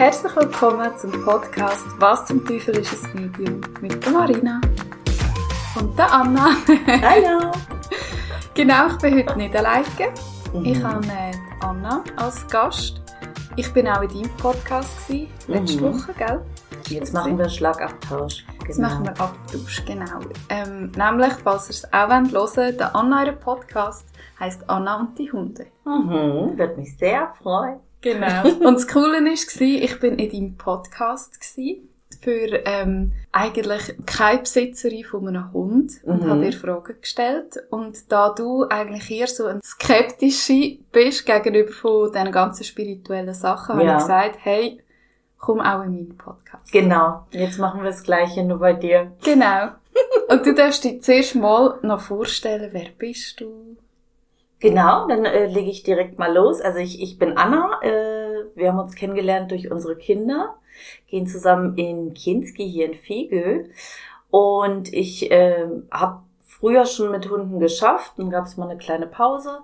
Herzlich willkommen zum Podcast Was zum Teufel ist ein Medium mit der Marina und der Anna. Hallo! genau, ich bin heute nicht alleine. Mhm. Ich habe äh, die Anna als Gast. Ich bin auch in deinem Podcast gewesen, letzte Mhm. Woche, gell? Jetzt machen wir Schlagabtausch. Jetzt machen wir Abtausch, genau. Ähm, nämlich, falls ihr es auch hören wollt, der Anna, ihr Podcast, heisst Anna und die Hunde. Mhm, wird mich sehr freuen. Genau. Und das Coole war, ich bin in deinem Podcast für ähm, eigentlich keine Besitzerin von einem Hund und Mhm. habe dir Fragen gestellt. Und da du eigentlich eher so ein skeptische bist gegenüber von diesen ganzen spirituellen Sachen, habe Ja. ich gesagt, hey, komm auch in meinen Podcast. Genau, jetzt machen wir das Gleiche nur bei dir. Genau. Und du darfst dich zuerst mal noch vorstellen, wer bist du? Genau, dann äh, lege ich direkt mal los. Also ich, ich bin Anna, äh, wir haben uns kennengelernt durch unsere Kinder, gehen zusammen in Kinski hier in Fegel und ich äh, habe früher schon mit Hunden geschafft, dann gab es mal eine kleine Pause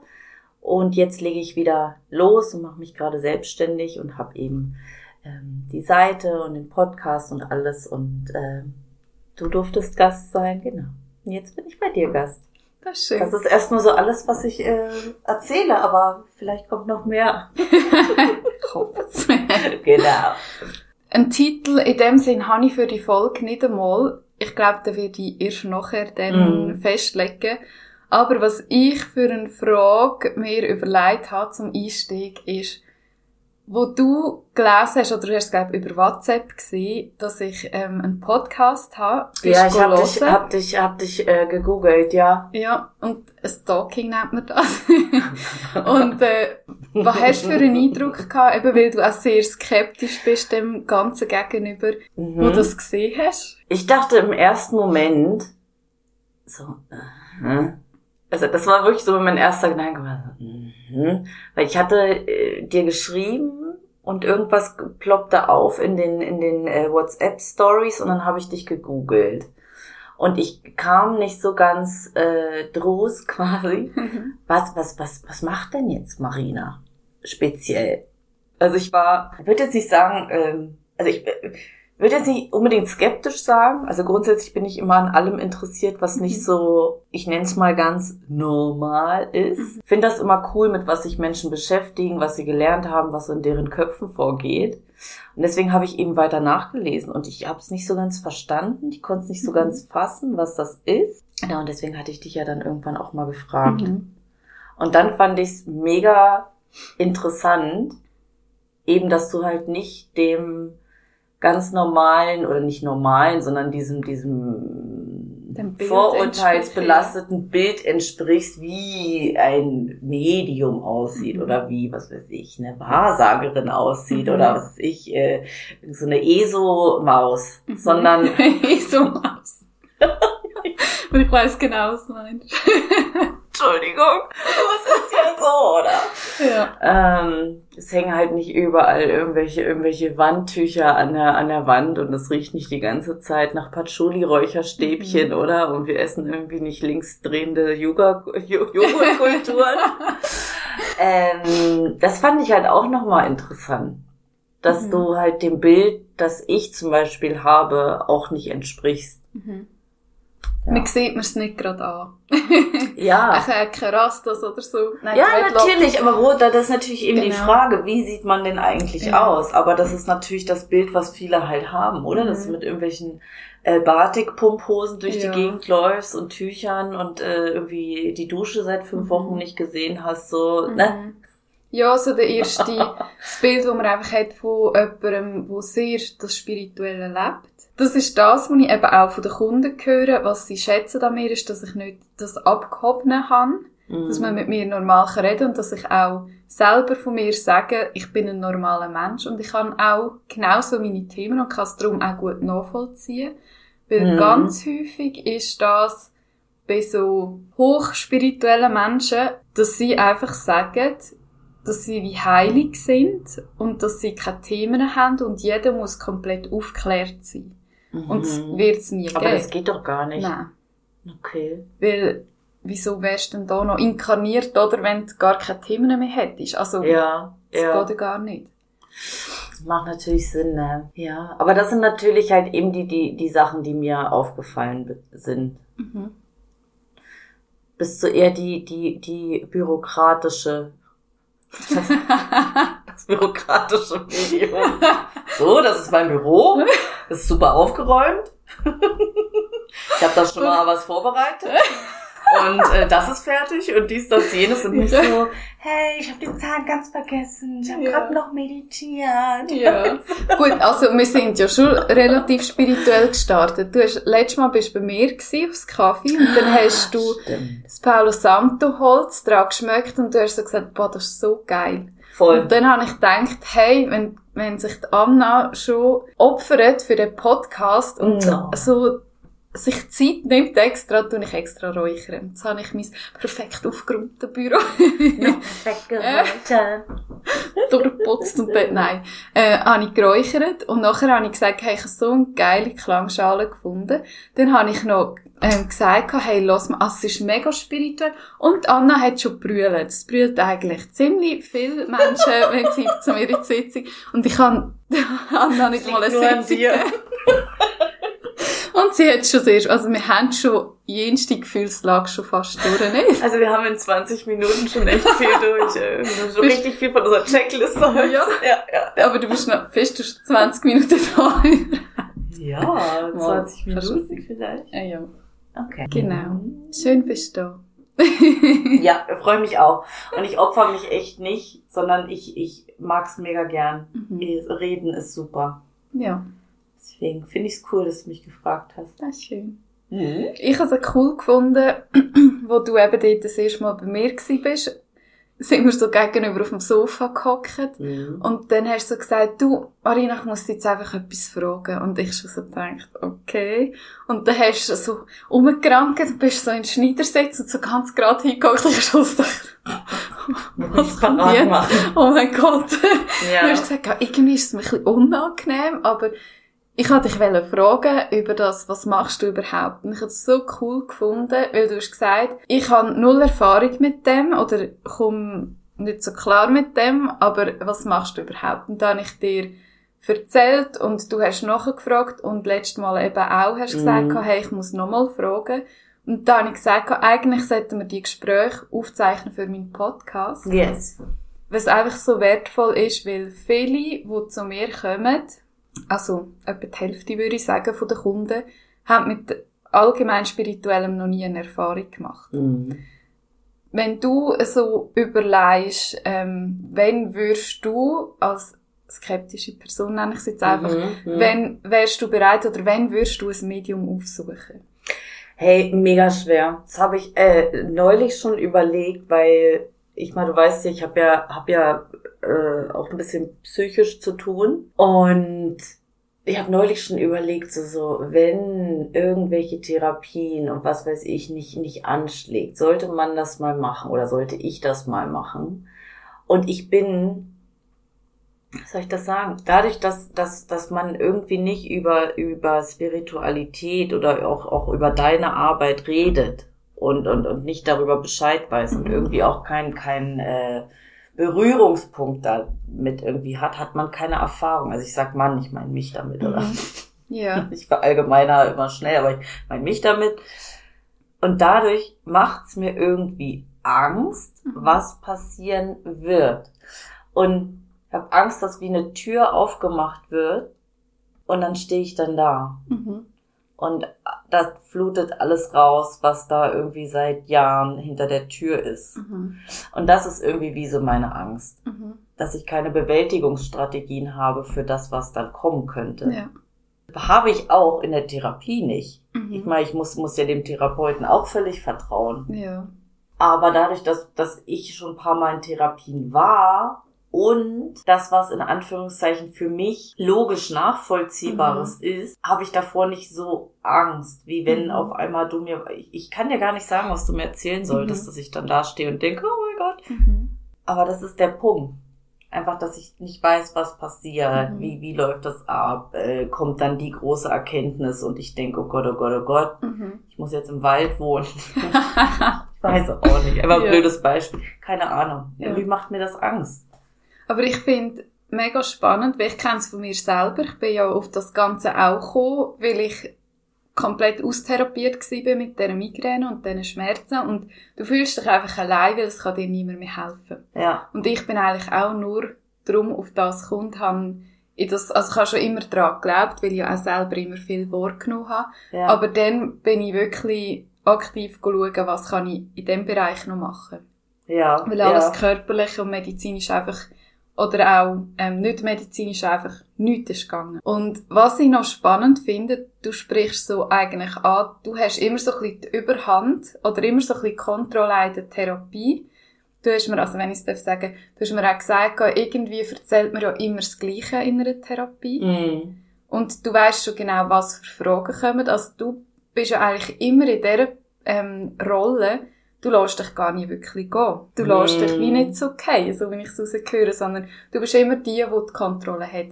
und jetzt lege ich wieder los und mache mich gerade selbstständig und habe eben ähm, die Seite und den Podcast und alles und äh, du durftest Gast sein, genau. Und jetzt bin ich bei dir Gast. Das. Das ist erstmal so alles, was ich äh, erzähle, aber vielleicht kommt noch mehr. ich hoffe es. genau. Ein Titel in dem Sinn habe ich für die Folge nicht einmal. Ich glaube, da werde ich erst nachher dann Mm. festlegen. Aber was ich für eine Frage mir überlegt habe zum Einstieg ist, wo du gelesen hast, oder du hast es, glaube ich, über WhatsApp gesehen, dass ich ähm, einen Podcast habe. Bist Ja, ich habe dich, hab dich, hab dich äh, gegoogelt, ja. Ja, und Stalking nennt man das. und äh, was hast du für einen Eindruck gehabt, eben weil du auch sehr skeptisch bist dem Ganzen gegenüber, wo Mhm. du das gesehen hast? Ich dachte im ersten Moment so, äh, also das war wirklich so mein erster Gedanke, mhm. weil ich hatte äh, dir geschrieben und irgendwas ploppte auf in den in den äh, WhatsApp Stories und dann habe ich dich gegoogelt und ich kam nicht so ganz äh, draus quasi. Was was was was macht denn jetzt Marina speziell? Also ich war, ich würde jetzt nicht sagen, ähm, also ich äh, würde jetzt nicht unbedingt skeptisch sagen. Also grundsätzlich bin ich immer an allem interessiert, was nicht so, ich nenne es mal ganz normal ist. Finde das immer cool, mit was sich Menschen beschäftigen, was sie gelernt haben, was in deren Köpfen vorgeht. Und deswegen habe ich eben weiter nachgelesen und ich habe es nicht so ganz verstanden. Ich konnte es nicht so Mhm. ganz fassen, was das ist. Ja, und deswegen hatte ich dich ja dann irgendwann auch mal gefragt. Mhm. Und dann fand ich es mega interessant, eben, dass du halt nicht dem ganz normalen oder nicht normalen, sondern diesem, diesem Bild vorurteilsbelasteten Bild entsprichst, wie ein Medium aussieht Mhm. oder wie, was weiß ich, eine Wahrsagerin aussieht Mhm. oder was weiß ich, äh, so eine ESO-Maus, Mhm. sondern so aus. Und ich weiß genau, was du meinst. Entschuldigung, es ist ja so, oder? Ja. Ähm, es hängen halt nicht überall irgendwelche, irgendwelche Wandtücher an der, an der Wand und es riecht nicht die ganze Zeit nach Patchouli-Räucherstäbchen, oder? Und wir essen irgendwie nicht linksdrehende Joghurtkulturen. ähm, das fand ich halt auch nochmal interessant. Dass Mhm. du halt dem Bild, das ich zum Beispiel habe, auch nicht entsprichst. Mhm. Ja. Man sieht mir es nicht gerade an. Ja. Ich habe keine Rastas oder so. Nein, Ja, natürlich, aber da das ist natürlich eben die Genau. Frage, wie sieht man denn eigentlich Ja. aus? Aber das ist natürlich das Bild, was viele halt haben, oder? Dass du Mhm. mit irgendwelchen äh, Batik-Pumphosen durch Ja. die Gegend läufst und Tüchern und äh, irgendwie die Dusche seit fünf Mhm. Wochen nicht gesehen hast, so, ne? Ja, so der erste, das Bild, das man einfach hat von jemandem, der sehr das Spirituelle lebt. Das ist das, was ich eben auch von den Kunden höre, was sie schätzen an mir, ist, dass ich nicht das Abgehobene habe, Mhm. dass man mit mir normal kann reden und dass ich auch selber von mir sage, ich bin ein normaler Mensch und ich kann auch genauso meine Themen und kann es darum auch gut nachvollziehen. Weil Mhm. ganz häufig ist das bei so hochspirituellen Menschen, dass sie einfach sagen, dass sie wie heilig sind und dass sie keine Themen haben und jeder muss komplett aufgeklärt sein. Und das Mhm. wird es nie Aber geben. das geht doch gar nicht. Nein. Okay. Weil, wieso wärst du denn da noch inkarniert, oder, wenn du gar keine Themen mehr hättest? Also, Ja, das ja. geht ja gar nicht. Das macht natürlich Sinn, ne? Ja. Aber das sind natürlich halt eben die, die, die Sachen, die mir aufgefallen sind. Mhm. Bist du eher die, die, die bürokratische, das bürokratische Medium. So, das ist mein Büro. Das ist super aufgeräumt. Ich habe da schon mal was vorbereitet. Und äh, das ist fertig und dies, das, jenes und nicht so, hey, ich habe den Zahn ganz vergessen, ich habe Ja. gerade noch meditiert. Ja. Gut, also wir sind ja schon relativ spirituell gestartet. Du hast, letztes Mal bist du bei mir gewesen, aufs Kaffee und dann hast du Stimmt. das Palo Santo Holz dran geschmeckt und du hast so gesagt, boah, das ist so geil. Voll. Und dann habe ich gedacht, hey, wenn, wenn sich die Anna schon opfert für den Podcast und Ja. so sich Zeit nimmt extra, tue ich extra räuchern. Jetzt habe ich mein perfekt aufgeräumtes Büro durchgeputzt und dann, nein, äh, habe ich geräuchert und nachher habe ich gesagt, hey, ich habe so eine geile Klangschale gefunden. Dann habe ich noch ähm, gesagt, hey, lass mal, also es ist mega spirituell und Anna hat schon brüllt. Es brüllt eigentlich ziemlich viele Menschen, wenn sie zu mir in die Sitzung und ich habe Anna nicht mal eine Sitzung. Und sie hat schon sehr, also wir haben schon jenste Gefühlslage schon fast durch, nicht? Also wir haben in 20 Minuten schon echt viel durch. äh, schon Bist- richtig viel von unserer Checkliste. Ja. ja, ja. Aber du bist noch, bist du schon 20 Minuten da? Ja, 20 Mal Minuten vielleicht. ja, ja. Okay. Genau. Schön bist du da. Ja, freue mich auch. Und ich opfer mich echt nicht, sondern ich, ich mag's mega gern. Mhm. Reden ist super. Ja, Deswegen finde ich es cool, dass du mich gefragt hast. das ist schön. Mhm. Ich habe es cool gefunden, wo du eben dort das erste Mal bei mir gewesen bist. Sind wir so gegenüber auf dem Sofa gehockt. Mhm. Und dann hast du so gesagt, du, Marina, ich muss dich jetzt einfach etwas fragen. Und ich schon so gedacht, okay. Und dann hast du so umgerankt und bist so in den Schneidersitz und so ganz gerade hingeguckt. Ich schon so gedacht, was kommt parat jetzt? machen. Oh mein Gott. Du Ja. hast gesagt, ja, irgendwie ist es mir ein bisschen unangenehm, aber ich wollte dich fragen über das, was machst du überhaupt? Und ich habe es so cool gefunden, weil du hast gesagt, ich habe null Erfahrung mit dem oder komme nicht so klar mit dem, aber was machst du überhaupt? Und dann habe ich dir erzählt und du hast nachgefragt und letztes Mal eben auch hast gesagt, Mhm. hey, ich muss nochmal fragen. Und dann habe ich gesagt, eigentlich sollten wir die Gespräche aufzeichnen für meinen Podcast Yes. was einfach so wertvoll ist, weil viele, die zu mir kommen, also etwa die Hälfte würde ich sagen von den Kunden, haben mit allgemein Spirituellem noch nie eine Erfahrung gemacht. Mhm. Wenn du so überlegst, ähm, wenn würdest du als skeptische Person, nenne ich es jetzt einfach, Mhm. Mhm. wenn wärst du bereit oder wenn würdest du ein Medium aufsuchen? Hey, mega schwer. Das habe ich äh, neulich schon überlegt, weil ich meine, du weißt ja, ich habe ja, hab ja äh, auch ein bisschen psychisch zu tun und ich habe neulich schon überlegt, so, so wenn irgendwelche Therapien und was weiß ich nicht nicht anschlägt, sollte man das mal machen oder sollte ich das mal machen? Und ich bin soll ich das sagen? Dadurch, dass, dass, dass man irgendwie nicht über, über Spiritualität oder auch, auch über deine Arbeit redet und, und, und nicht darüber Bescheid weiß und irgendwie auch kein, kein äh, Berührungspunkt damit irgendwie hat, hat man keine Erfahrung. Also ich sag Mann, ich meine mich damit, oder? Mhm. Ja. Ich verallgemeiner immer schnell, aber ich meine mich damit. Und dadurch macht's mir irgendwie Angst, Mhm. was passieren wird. Und ich habe Angst, dass wie eine Tür aufgemacht wird und dann stehe ich dann da. Mhm. Und das flutet alles raus, was da irgendwie seit Jahren hinter der Tür ist. Mhm. Und das ist irgendwie wie so meine Angst, Mhm. dass ich keine Bewältigungsstrategien habe für das, was dann kommen könnte. Ja. Habe ich auch in der Therapie nicht. Mhm. Ich meine, ich muss, muss ja dem Therapeuten auch völlig vertrauen. Ja. Aber dadurch, dass, dass ich schon ein paar Mal in Therapien war und das, was in Anführungszeichen für mich logisch nachvollziehbares ist, habe ich davor nicht so Angst, wie wenn Mhm. auf einmal du mir, ich, ich kann dir gar nicht sagen, was du mir erzählen solltest, Mhm. dass ich dann da stehe und denke, oh mein Gott. Mhm. Aber das ist der Punkt. Einfach, dass ich nicht weiß, was passiert, Mhm. wie, wie läuft das ab, äh, kommt dann die große Erkenntnis und ich denke, oh Gott, oh Gott, oh Gott, Mhm. ich muss jetzt im Wald wohnen. ich weiß auch nicht. Einfach ein Ja. blödes Beispiel. Keine Ahnung. Ja. Irgendwie macht mir das Angst. Aber ich finde, mega spannend, weil ich kenne es von mir selber. Ich bin ja auf das Ganze auch gekommen, weil ich komplett austherapiert war mit dieser Migräne und diesen Schmerzen und du fühlst dich einfach allein, weil es kann dir niemand mehr helfen. Ja. Und ich bin eigentlich auch nur drum auf das gekommen, habe ich das, also ich habe schon immer daran geglaubt, weil ich auch selber immer viel wahrgenommen habe. Ja. Aber dann bin ich wirklich aktiv schauen, was kann ich in diesem Bereich noch machen. ja. Weil alles ja. körperlich und medizinisch einfach, oder auch ähm, nicht medizinisch einfach nichts ist gegangen. Und was ich noch spannend finde, du sprichst so eigentlich an, du hast immer so ein bisschen die Überhand oder immer so ein bisschen Kontrolle in der Therapie. Du hast mir, also wenn ich es sagen, du hast mir auch gesagt, irgendwie erzählt man ja immer das Gleiche in einer Therapie. Mhm. Und du weißt schon genau, was für Fragen kommen. Also du bist ja eigentlich immer in dieser ähm, Rolle, du lässt dich gar nicht wirklich gehen. Du lässt dich wie Mm. nicht so okay, so wie ich es rausgehöre, sondern du bist immer die, die die Kontrolle hat.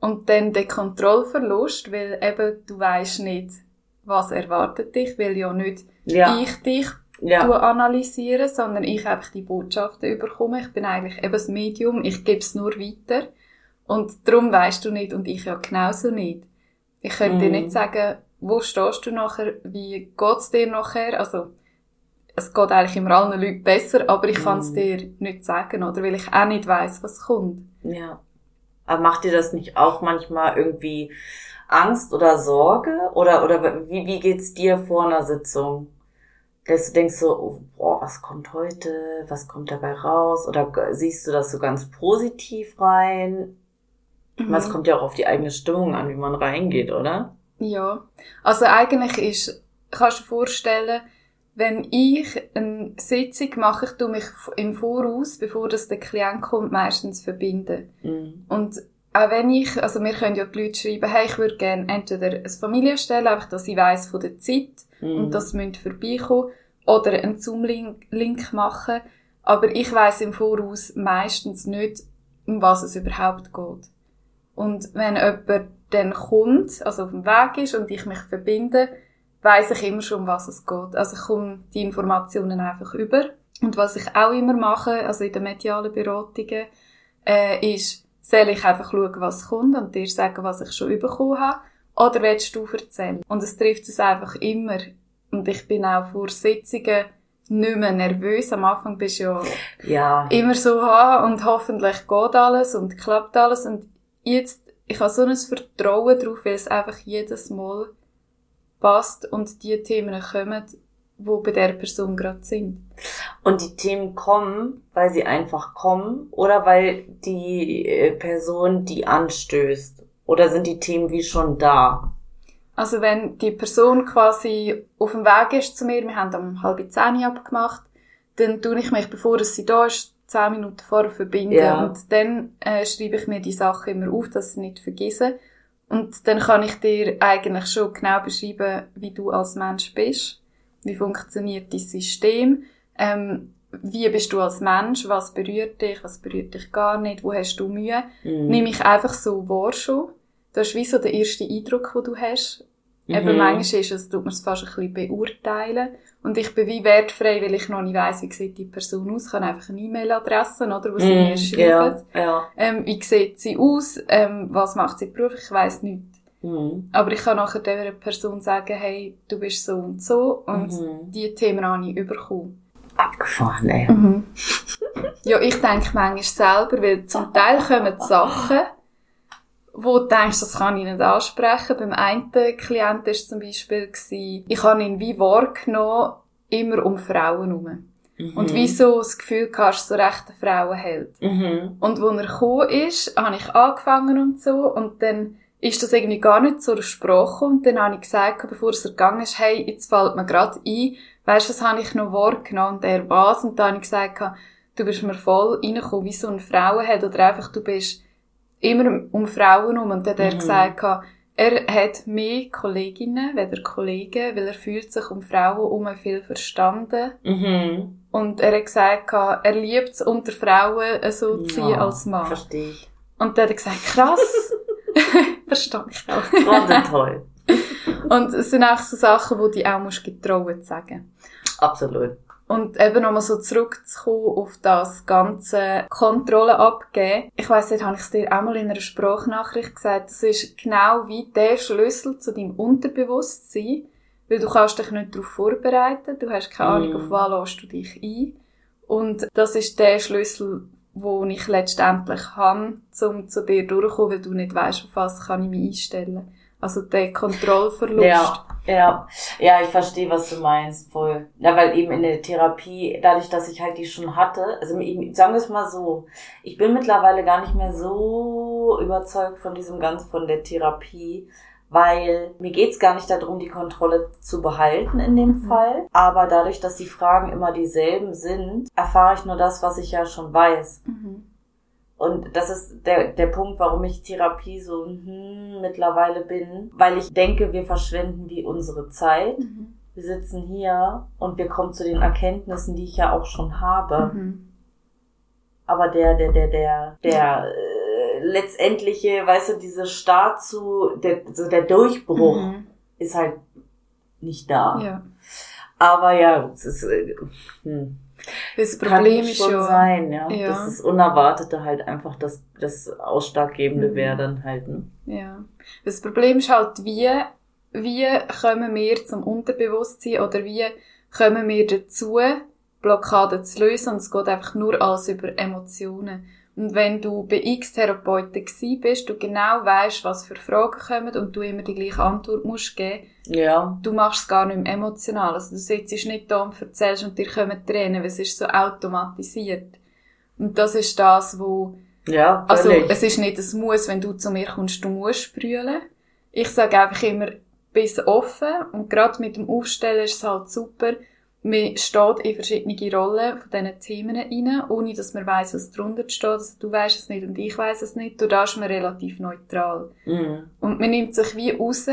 Und dann der Kontrollverlust, weil eben du weißt nicht, was erwartet dich, weil ja nicht Ja. ich dich Ja. analysiere, sondern ich einfach die Botschaften überkomme. Ich bin eigentlich eben das Medium, ich gebe es nur weiter. Und darum weißt du nicht und ich ja genauso nicht. Ich könnte dir Mm. nicht sagen, wo stehst du nachher, wie geht's dir nachher, also es geht eigentlich immer allen Leuten besser, aber ich kann es Mm. dir nicht sagen, oder weil ich auch nicht weiss, was kommt. Ja. Aber macht dir das nicht auch manchmal irgendwie Angst oder Sorge? Oder, oder wie, wie geht's dir vor einer Sitzung? Dass du denkst so, oh, boah, was kommt heute? Was kommt dabei raus? Oder siehst du das so ganz positiv rein? Mhm. Es kommt ja auch auf die eigene Stimmung an, wie man reingeht, oder? Ja, also eigentlich ist, kannst du dir vorstellen, wenn ich eine Sitzung mache, ich tue mich im Voraus, bevor das der Klient kommt, meistens verbinden. Mhm. Und auch wenn ich, also wir können ja die Leute schreiben, hey, ich würde gerne entweder eine Familie stellen, einfach, dass ich weiss von der Zeit Mhm. und das müsste vorbeikommen, oder einen Zoom-Link Link machen, aber ich weiss im Voraus meistens nicht, um was es überhaupt geht. Und wenn jemand dann kommt, also auf dem Weg ist und ich mich verbinde, weiss ich immer schon, um was es geht. Also ich komme die Informationen einfach über. Und was ich auch immer mache, also in den medialen Beratungen, äh, ist, soll ich einfach schauen, was kommt und dir sagen, was ich schon bekommen habe, oder willst du erzählen? Und es trifft es einfach immer. Und ich bin auch vor Sitzungen nicht mehr nervös. Am Anfang bist du ja Ja. immer so haben und hoffentlich geht alles und klappt alles und jetzt, ich habe so ein Vertrauen drauf, weil es einfach jedes Mal passt und die Themen kommen, wo bei der Person gerade sind. Und die Themen kommen, weil sie einfach kommen oder weil die äh, Person die anstößt? Oder sind die Themen wie schon da? Also wenn die Person quasi auf dem Weg ist zu mir, wir haben um halb zehn abgemacht, dann tue ich mich, bevor sie da ist, zehn Minuten vorher verbinden Ja. und dann äh, schreibe ich mir die Sachen immer auf, dass ich sie nicht vergesse. Und dann kann ich dir eigentlich schon genau beschreiben, wie du als Mensch bist, wie funktioniert dein System, ähm, wie bist du als Mensch, was berührt dich, was berührt dich gar nicht, wo hast du Mühe. Mhm. Nimm ich einfach so wahr schon. Das ist wie so der erste Eindruck, den du hast. Eben Mhm. manchmal ist es, tut man es fast ein bisschen beurteilen. Und ich bin wie wertfrei, weil ich noch nicht weiss, wie sieht die Person aus. Ich kann einfach eine E-Mail-Adresse, oder, wo sie mir Mhm. schreiben. Ja, ja. Ähm, wie sieht sie aus? Ähm, was macht sie beruflich? Ich weiss nicht. Mhm. Aber ich kann nachher dieser Person sagen, hey, du bist so und so und Mhm. die Themen habe ich bekommen. Abgefahren, ey. Ja, ich denke manchmal selber, weil zum Teil kommen Sachen, wo du denkst, das kann ich nicht ansprechen. Beim einen Klienten war es zum Beispiel, gewesen, ich habe ihn wie wahrgenommen, immer um Frauen herum. Und wie so das Gefühl ist so recht ein Frauenheld. Mhm. Und als er gekommen ist, habe ich angefangen und so, und dann ist das irgendwie gar nicht zur Sprache und dann habe ich gesagt, bevor es gegangen ist, hey, jetzt fällt mir gerade ein, weisst du, was habe ich noch wahrgenommen und er was? Und dann habe ich gesagt, du bist mir voll reingekommen, wie so ein Frauenheld oder einfach, du bist immer um Frauen herum. Und dann hat er Mhm. gesagt, er hat mehr Kolleginnen, weder Kollegen, weil er fühlt sich um Frauen herum viel verstanden. Mhm. Und er hat gesagt, er liebt es, unter Frauen so zu sein Ja, als Mann. Verstehe ich. Und dann hat er gesagt, krass. Verstehe ich auch. Wahnsinn toll. Und es sind auch so Sachen, die du auch musst getrauen zu sagen. Absolut. Und eben nochmal so zurückzukommen auf das ganze Kontrolle abgeben. Ich weiss nicht, habe ich es dir auch mal in einer Sprachnachricht gesagt, das ist genau wie der Schlüssel zu deinem Unterbewusstsein, weil du kannst dich nicht darauf vorbereiten, du hast keine Ahnung, mm. auf was lässt du dich ein. Und das ist der Schlüssel, wo ich letztendlich habe, um zu dir durchzukommen, weil du nicht weißt, auf was kann ich mich einstellen. Also der Kontrollverlust. Ja, ja, ja, ich verstehe, was du meinst, voll. Ja, weil eben in der Therapie, dadurch, dass ich halt die schon hatte, also sagen wir es mal so, ich bin mittlerweile gar nicht mehr so überzeugt von diesem ganz von der Therapie, weil mir geht's gar nicht darum, die Kontrolle zu behalten in dem mhm. Fall, aber dadurch, dass die Fragen immer dieselben sind, erfahre ich nur das, was ich ja schon weiß. Mhm. Und das ist der, der Punkt, warum ich Therapie so hm, mittlerweile bin, weil ich denke, wir verschwenden wie unsere Zeit. Mhm. Wir sitzen hier und wir kommen zu den Erkenntnissen, die ich ja auch schon habe. Mhm. Aber der, der, der, der, der äh, letztendliche, weißt du, diese Start zu, der, so der Durchbruch mhm. ist halt nicht da. Ja. Aber ja, es ist, äh, hm. Das Problem Kann schon ja, sein, ja. ja. Dass das Unerwartete halt einfach das, das Ausschlaggebende mhm. wäre dann halt. Ne? Ja. Das Problem ist halt, wie, wie kommen wir zum Unterbewusstsein oder wie kommen wir dazu, Blockaden zu lösen und es geht einfach nur alles über Emotionen. Und wenn du bei X-Therapeuten gsi bist, du genau weißt, was für Fragen kommen und du immer die gleiche Antwort musst geben, ja. du machst es gar nicht mehr emotional. Also du sitzt nicht da und erzählst und dir kommen Tränen, weil es ist so automatisiert. Und das ist das, wo, ja, also es ist nicht ein Muss, wenn du zu mir kommst, du musst sprühen. Ich sage einfach immer, bis offen und gerade mit dem Aufstellen ist es halt super, man steht in verschiedene Rollen von diesen Themen rein, ohne dass man weiss, was drunter steht. Also du weißt es nicht und ich weiss es nicht. Du da ist man relativ neutral. Mhm. Und man nimmt sich wie raus,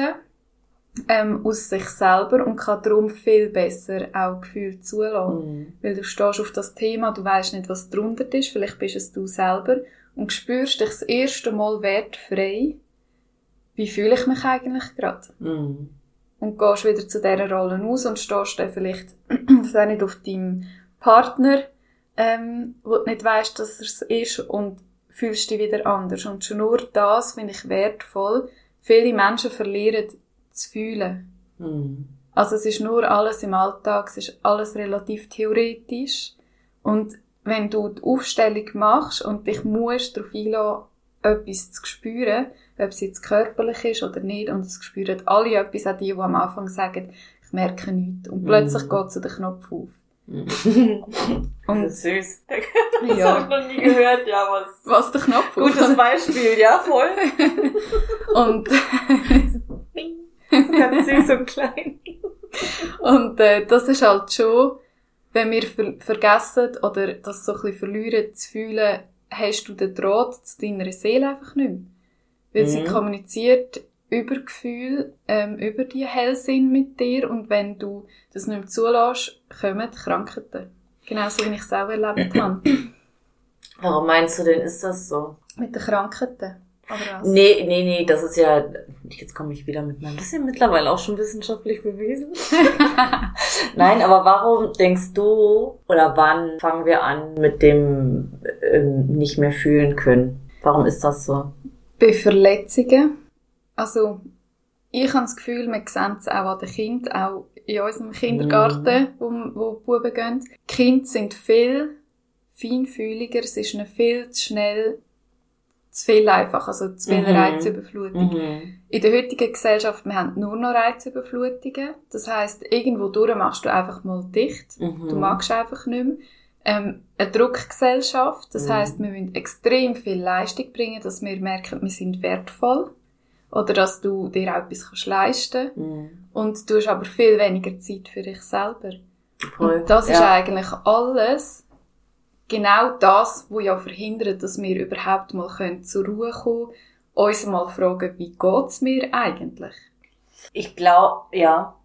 ähm, aus sich selber und kann darum viel besser auch Gefühle zulassen. Mhm. Weil du stehst auf das Thema, du weißt nicht, was drunter ist, vielleicht bist es du selber und spürst dich das erste Mal wertfrei. Wie fühle ich mich eigentlich gerade? Mhm und gehst wieder zu dieser Rolle aus und stehst dann vielleicht, das auch nicht auf deinem Partner, ähm, wo du nicht weißt, dass er es ist und fühlst dich wieder anders. Und schon nur das finde ich wertvoll. Viele Menschen verlieren zu fühlen. Mhm. Also es ist nur alles im Alltag, es ist alles relativ theoretisch. Und wenn du die Aufstellung machst und dich musst darauf einlassen, etwas zu spüren, ob es jetzt körperlich ist oder nicht. Und es spüren alle etwas, auch die, die am Anfang sagen, ich merke nichts. Und plötzlich mm. geht so der Knopf auf. und das ist süß. Das ja. habe ich noch nie gehört, ja, was. Was der Knopf Gutes Beispiel, ja, voll. und. ganz süß und klein. und äh, das ist halt schon, wenn wir ver vergessen oder das so ein bisschen verlieren zu fühlen, hast du den Draht zu deiner Seele einfach nicht mehr. Weil mhm. sie kommuniziert über Gefühl, ähm, über die Hellsinn mit dir und wenn du das nicht mehr zulässt, kommen die Krankheiten. Genauso wie ich es auch erlebt habe. Warum meinst du denn, ist das so? Mit den Krankheiten. Oder was? Nee, nee, nee, das ist ja, jetzt komme ich wieder mit meinem, das ist ja mittlerweile auch schon wissenschaftlich bewiesen. Nein, aber warum denkst du, oder wann fangen wir an mit dem ähm, nicht mehr fühlen können? Warum ist das so? Bei Verletzungen. Also, ich habe das Gefühl, wir sehen es auch an den Kindern, auch in unserem Kindergarten, mm. wo, wo die Buben gehen. Die Kinder sind viel feinfühliger, es ist ihnen viel zu schnell zu viel einfach, also zu viel mhm. Reizüberflutung. Mhm. In der heutigen Gesellschaft, wir haben nur noch Reizüberflutungen. Das heißt, irgendwo durch machst du einfach mal dicht. Mhm. Du magst einfach nicht mehr. Ähm, eine Druckgesellschaft, das mhm. heißt, wir müssen extrem viel Leistung bringen, dass wir merken, wir sind wertvoll. Oder dass du dir auch etwas kannst leisten mhm. Und du hast aber viel weniger Zeit für dich selber. Voll. Und das ja. ist eigentlich alles, genau das, wo ja verhindert, dass wir überhaupt mal können zur Ruhe kommen, uns mal fragen, wie geht's mir eigentlich? Ich glaube, ja,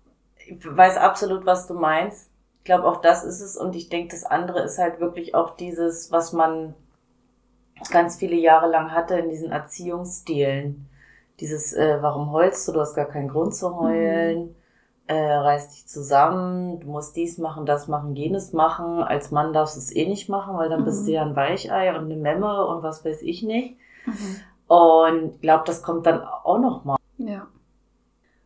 ich weiß absolut, was du meinst. Ich glaube, auch das ist es und ich denke, das andere ist halt wirklich auch dieses, was man ganz viele Jahre lang hatte in diesen Erziehungsstilen. Dieses, äh, warum heulst du? Du hast gar keinen Grund zu heulen. Mhm äh, reiß dich zusammen, du musst dies machen, das machen, jenes machen. Als Mann darfst du es eh nicht machen, weil dann Mhm. bist du ja ein Weichei und eine Memme und was weiß ich nicht. Mhm. Und ich glaube, das kommt dann auch noch mal. Ja.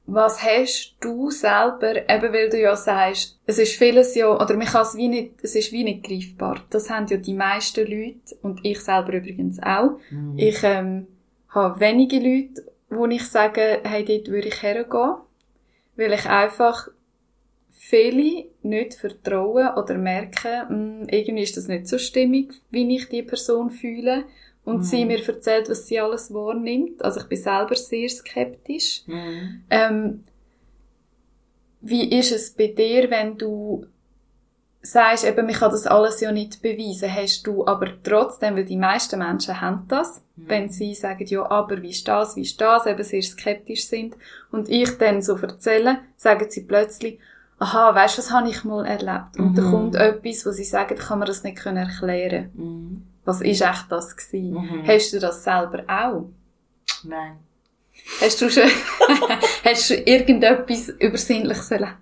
Was hast du selber, eben weil du ja sagst, es ist vieles ja, oder man kann es wie nicht, es ist wie nicht greifbar. Das haben ja die meisten Leute und ich selber übrigens auch. Mhm. Ich ähm, habe wenige Leute, wo ich sage, hey, dort würde ich hergehen. Weil ich einfach viele nicht vertraue oder merke, hm, irgendwie ist das nicht so stimmig, wie ich die Person fühle. Und Mhm. sie mir erzählt, was sie alles wahrnimmt. Also ich bin selber sehr skeptisch. Mhm. Ähm, wie ist es bei dir, wenn du sagst, eben, man kann das alles ja nicht beweisen, hast du aber trotzdem, weil die meisten Menschen haben das, Mhm. wenn sie sagen, ja, aber wie ist das, wie ist das, eben sehr skeptisch sind, und ich dann so erzähle, sagen sie plötzlich, aha, weißt du, was habe ich mal erlebt? Und Mhm. kommt etwas, wo sie sagen, kann man das nicht können erklären. Mhm. Was ist echt das gewesen? Mhm. Hast du das selber auch? Nein. Hast du schon, hast du irgendetwas Übersinnliches erlebt?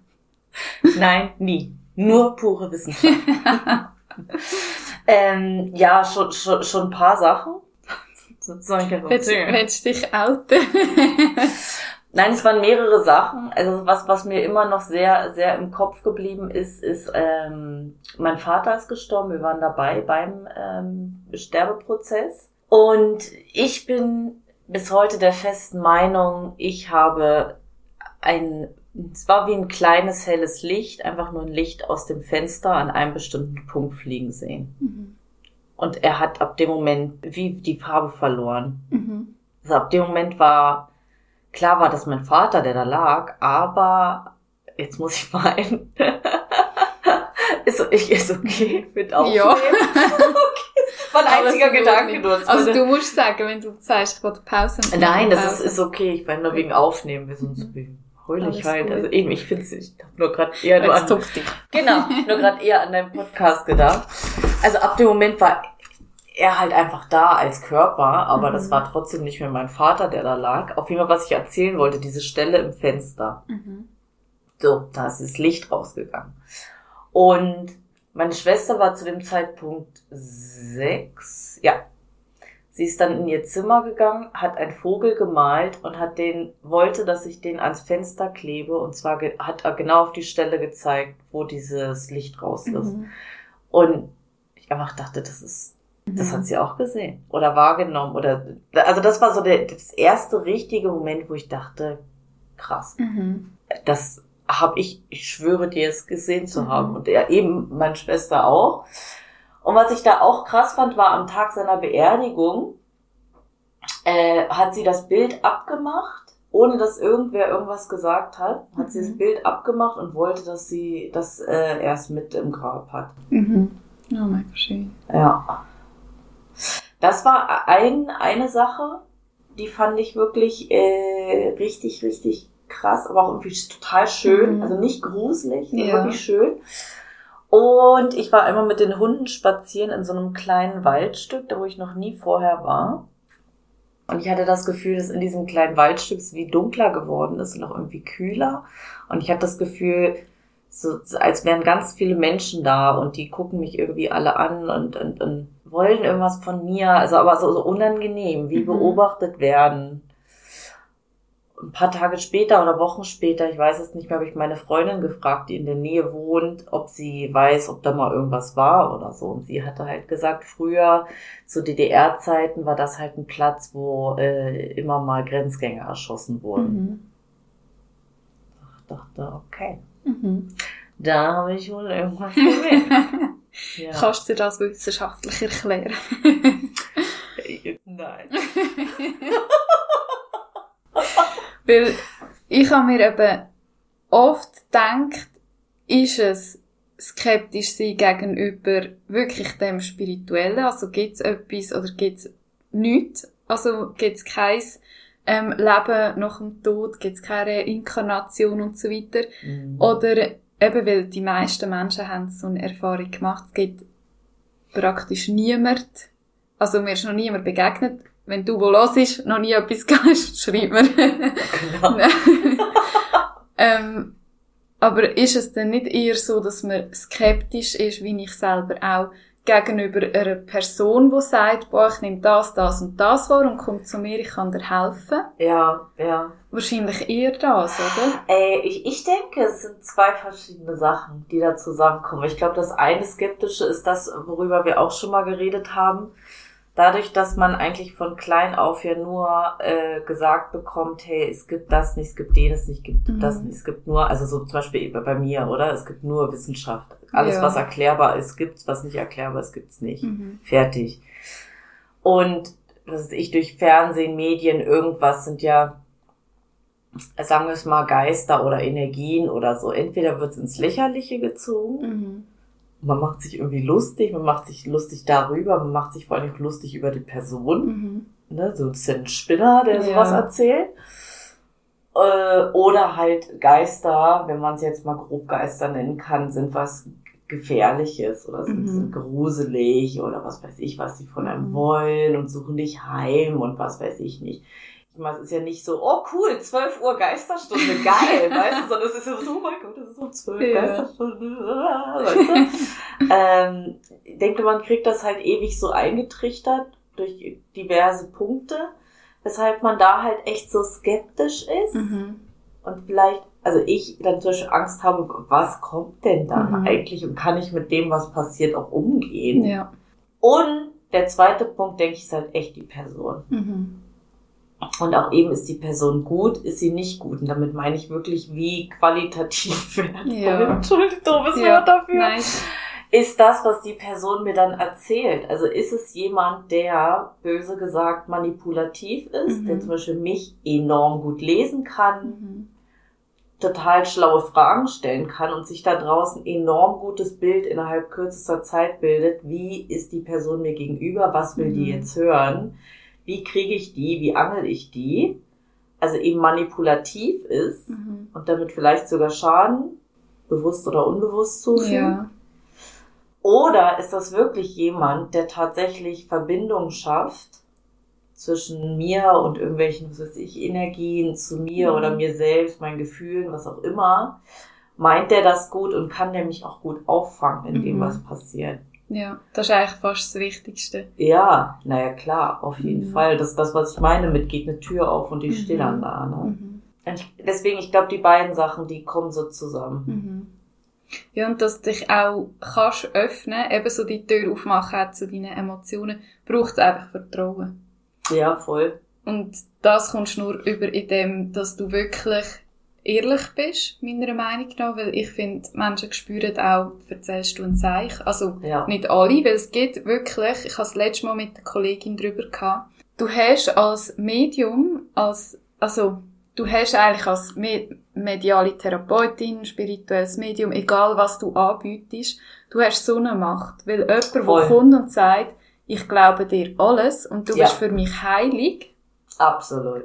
Nein, nie. Nur pure Wissenschaft. ähm, ja, schon, schon, schon ein paar Sachen. Das Willst, willst du dich outen? Nein, es waren mehrere Sachen. Also was, was mir immer noch sehr, sehr im Kopf geblieben ist, ist, ähm, mein Vater ist gestorben. Wir waren dabei beim ähm, Sterbeprozess. Und ich bin bis heute der festen Meinung, ich habe ein, es war wie ein kleines helles Licht, einfach nur ein Licht aus dem Fenster an einem bestimmten Punkt fliegen sehen. Mhm. Und er hat ab dem Moment wie die Farbe verloren. Mhm. Also ab dem Moment war, klar war das mein Vater, der da lag, aber jetzt muss ich weinen. ist, ich, ist okay mit aufnehmen? Ja. Mein Alles einziger in Gedanke nur. Also du musst sagen, wenn du sagst, ich will Pause. Nein, das ist, Pause. ist okay. Ich meine nur wegen Aufnehmen, wir sonst heul gut. Also eben, ich finde es, ich hab nur gerade eher nur an, genau, nur gerade eher an deinen Podcast gedacht. Also ab dem Moment war er halt einfach da als Körper, aber Mhm. das war trotzdem nicht mehr mein Vater, der da lag. Auf jeden Fall, was ich erzählen wollte, diese Stelle im Fenster. Mhm. So, da ist das Licht rausgegangen. Und meine Schwester war zu dem Zeitpunkt sechs, ja. Sie ist dann in ihr Zimmer gegangen, hat einen Vogel gemalt und hat den, wollte, dass ich den ans Fenster klebe und zwar ge- hat er genau auf die Stelle gezeigt, wo dieses Licht raus ist. Mhm. Und ich einfach dachte, das ist, das Mhm. hat sie auch gesehen oder wahrgenommen oder, also das war so der, das erste richtige Moment, wo ich dachte, krass Mhm. das habe ich, ich schwöre dir, es gesehen zu Mhm. haben. Und er eben, meine Schwester auch. Und was ich da auch krass fand, war am Tag seiner Beerdigung, äh, hat sie das Bild abgemacht, ohne dass irgendwer irgendwas gesagt hat, hat sie das Mhm. Bild abgemacht und wollte, dass sie das äh, erst mit im Grab hat. Mhm. Oh mein Gott. Ja. Das war ein, eine Sache, die fand ich wirklich äh, richtig, richtig krass, aber auch irgendwie total schön. Mhm. Also nicht gruselig, Ja. wirklich schön. Und ich war einmal mit den Hunden spazieren in so einem kleinen Waldstück, da wo ich noch nie vorher war. Und ich hatte das Gefühl, dass in diesem kleinen Waldstück es wie dunkler geworden ist und auch irgendwie kühler. Und ich hatte das Gefühl, so, als wären ganz viele Menschen da und die gucken mich irgendwie alle an und, und, und wollen irgendwas von mir. Also aber so, so unangenehm, wie Mhm. beobachtet werden. Ein paar Tage später oder Wochen später, ich weiß es nicht mehr, habe ich meine Freundin gefragt, die in der Nähe wohnt, ob sie weiß, ob da mal irgendwas war oder so. Und sie hatte halt gesagt, früher zu DDR-Zeiten war das halt ein Platz, wo äh, immer mal Grenzgänger erschossen wurden. Mhm. Ich dachte, okay, Mhm. da habe ich wohl irgendwas gesehen. ja. Kannst du dir das wissenschaftlich erklären? Nein. Weil ich habe mir eben oft gedacht, ist es skeptisch sein gegenüber wirklich dem Spirituellen? Also gibt es etwas oder gibt es nichts? Also gibt es kein ähm, Leben nach dem Tod, gibt es keine Inkarnation und so weiter? Mhm. Oder eben, weil die meisten Menschen haben so eine Erfahrung gemacht, es gibt praktisch niemand, also mir ist noch niemand begegnet, wenn du wo los ist, noch nie etwas gehst, schreib mir. Genau. ähm, Aber ist es denn nicht eher so, dass man skeptisch ist, wie ich selber auch, gegenüber einer Person, die sagt, boah, ich nehme das, das und das vor und kommt zu mir, ich kann dir helfen? Ja, ja. Wahrscheinlich eher das, oder? Ey, ich, ich denke, es sind zwei verschiedene Sachen, die da zusammenkommen. Ich glaube, das eine Skeptische ist das, worüber wir auch schon mal geredet haben dadurch, dass man eigentlich von klein auf ja nur äh, gesagt bekommt, hey, es gibt das nicht, es gibt jenes nicht, es gibt mhm. das nicht, es gibt nur, also so zum Beispiel bei mir, oder? Es gibt nur Wissenschaft. Alles, ja. was erklärbar ist, gibt's, was nicht erklärbar ist, gibt's nicht. Mhm. Fertig. Und was ist ich durch Fernsehen, Medien, irgendwas sind ja, sagen wir es mal, Geister oder Energien oder so. Entweder wird's ins Lächerliche gezogen. Mhm man macht sich irgendwie lustig, man macht sich lustig darüber, man macht sich vor allem lustig über die Person. Mhm. Ne, so ein bisschen Spinner, der ja. sowas erzählt. Äh, oder halt Geister, wenn man es jetzt mal grob Geister nennen kann, sind was Gefährliches oder sind, mhm. sind gruselig oder was weiß ich, was sie von einem mhm. wollen und suchen dich heim und was weiß ich nicht es ist ja nicht so, oh cool, 12 Uhr Geisterstunde, geil, weißt du, sondern es ist so, oh mein Gott, es ist um 12 ja. Geisterstunde, weißt du. ähm, ich denke, man kriegt das halt ewig so eingetrichtert durch diverse Punkte, weshalb man da halt echt so skeptisch ist mhm. und vielleicht, also ich dann zum Beispiel Angst habe, was kommt denn dann mhm. eigentlich und kann ich mit dem, was passiert, auch umgehen? Ja. Und der zweite Punkt, denke ich, ist halt echt die Person. Mhm und auch eben ist die Person gut, ist sie nicht gut. Und damit meine ich wirklich, wie qualitativ wertvoll, ja. Entschuldigung, doofes ja. Wort dafür, nice. ist das, was die Person mir dann erzählt. Also ist es jemand, der, böse gesagt, manipulativ ist, mhm. der zum Beispiel mich enorm gut lesen kann, mhm. total schlaue Fragen stellen kann und sich da draußen enorm gutes Bild innerhalb kürzester Zeit bildet. Wie ist die Person mir gegenüber? Was will mhm. die jetzt hören? Wie kriege ich die, wie angel ich die, also eben manipulativ ist mhm. und damit vielleicht sogar Schaden, bewusst oder unbewusst zufügt. Ja. Oder ist das wirklich jemand, der tatsächlich Verbindung schafft zwischen mir und irgendwelchen, was weiß ich, Energien zu mir mhm. oder mir selbst, meinen Gefühlen, was auch immer, meint der das gut und kann der mich auch gut auffangen in mhm. dem, was passiert. Ja, das ist eigentlich fast das Wichtigste. Ja, naja, klar, auf jeden mhm. Fall. Das ist das, was ich meine mit geht eine Tür auf und die mhm. steht dann da. Ne? Mhm. Deswegen, ich glaube, die beiden Sachen, die kommen so zusammen. Mhm. Ja, und dass du dich auch kannst öffnen, eben so die Tür aufmachen zu deinen Emotionen, braucht es einfach Vertrauen. Ja, voll. Und das kommst du nur über in dem, dass du wirklich ehrlich bist, meiner Meinung nach, weil ich finde, Menschen spüren auch, erzählst du ein Zeichen. Also, ja. nicht alle, weil es geht wirklich, ich habe es letztes Mal mit der Kollegin drüber gehabt, du hast als Medium, als, also, du hast eigentlich als mediale Therapeutin, spirituelles Medium, egal was du anbietest, du hast so eine Macht. Weil jemand, Voll. der kommt und sagt, ich glaube dir alles und du ja. bist für mich heilig. Absolut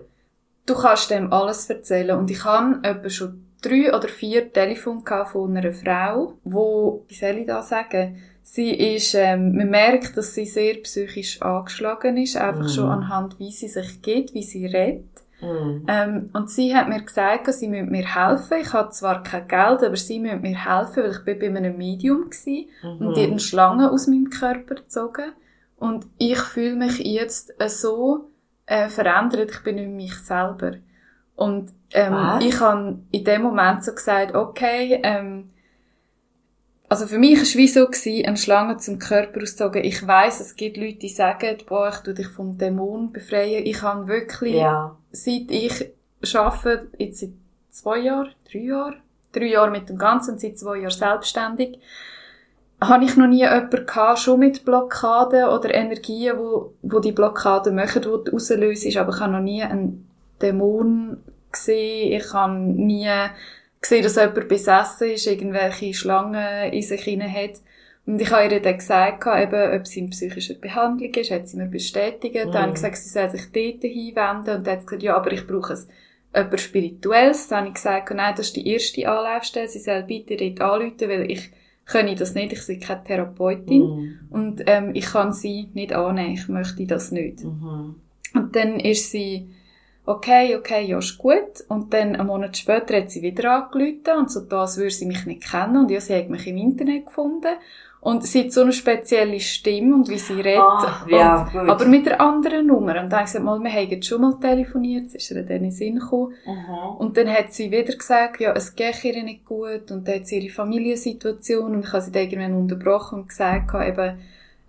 du kannst dem alles erzählen. Und ich habe etwa schon drei oder vier Telefone von einer Frau, wo, wie soll ich das sagen? Sie ist, ähm, man merkt, dass sie sehr psychisch angeschlagen ist, einfach mm. schon anhand, wie sie sich geht, wie sie redet. Mm. Ähm, und sie hat mir gesagt, sie müsse mir helfen. Ich habe zwar kein Geld, aber sie müsse mir helfen, weil ich bin bei einem Medium war mm -hmm. und die hat eine Schlange aus meinem Körper gezogen. Und ich fühle mich jetzt so äh, verändert. Ich bin nicht mich selber. Und ähm, ich habe in dem Moment so gesagt, okay, ähm, also für mich war es wie so, gewesen, eine Schlange zum Körper auszogen. Ich weiß, es gibt Leute, die sagen, boah, ich tu dich vom Dämon befreien. Ich habe wirklich, ja. seit ich arbeite, jetzt seit zwei Jahren, drei Jahren, drei Jahre mit dem Ganzen, seit zwei Jahren selbstständig, habe ich noch nie jemanden gehabt, schon mit Blockaden oder Energien, wo, wo die Blockaden machen, die du auslöst, aber ich habe noch nie einen Dämon gesehen, ich habe nie gesehen, dass jemand besessen ist, irgendwelche Schlangen in sich hinein hat. Und ich habe ihr dann gesagt, eben, ob sie in psychischer Behandlung ist, hat sie mir bestätigt. Mm. Dann habe ich gesagt, sie soll sich dort hinwenden. Und dann hat sie gesagt, ja, aber ich brauche es etwas Spirituelles. Dann habe ich gesagt, nein, das ist die erste Anlaufstelle, sie soll bitte dort anrufen, weil ich kann ich das nicht, ich bin keine Therapeutin mm. und ähm, ich kann sie nicht annehmen, ich möchte das nicht. -hmm. Und dann ist sie okay, okay, ja, ist gut. Und dann, einen Monat später hat sie wieder angerufen und so als würde sie mich nicht kennen. Und ja, sie hat mich im Internet gefunden. Und sie hat so eine spezielle Stimme und wie sie redet. Ah, ja, und, aber mit einer anderen Nummer. Und dann habe ich gesagt, mal, wir haben schon mal telefoniert. Es ist ihr dann in den Sinn gekommen. Mhm. Und dann hat sie wieder gesagt, ja, es geht ihr nicht gut und dann hat sie ihre Familiensituation und ich habe sie dann irgendwann unterbrochen und gesagt, eben,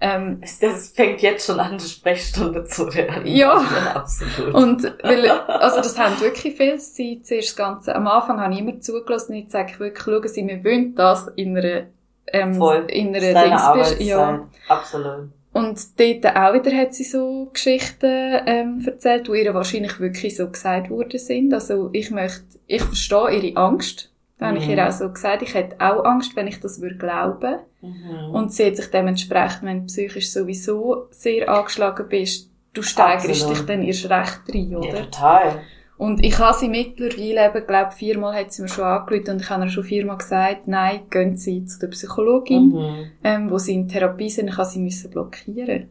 ähm, Das fängt jetzt schon an, eine Sprechstunde zu werden. Ja. absolut. und weil, also das haben wirklich viel Zeit, zuerst das Ganze, am Anfang habe ich immer zugelassen und jetzt sage ich wirklich, schauen Sie, wir wollen das in einer, ähm, Voll. in einer Dings, Arbeitszeit. ja. Absolut. Und dort auch wieder hat sie so Geschichten ähm, erzählt, die ihr wahrscheinlich wirklich so gesagt worden sind. Also ich möchte, ich verstehe ihre Angst. Da habe ich Mhm. ihr auch so gesagt, ich hätte auch Angst, wenn ich das würde glauben. Mhm. Und sie hat sich dementsprechend, wenn du psychisch sowieso sehr angeschlagen bist, du steigerst Absolut. dich dann erst recht rein, ja, oder? total. Und ich habe sie mittlerweile eben, glaube viermal hat sie mir schon angerufen und ich habe ihr schon viermal gesagt, nein, gehen Sie zu der Psychologin Mhm. ähm, wo sie in Therapie sind, ich habe sie müssen blockieren.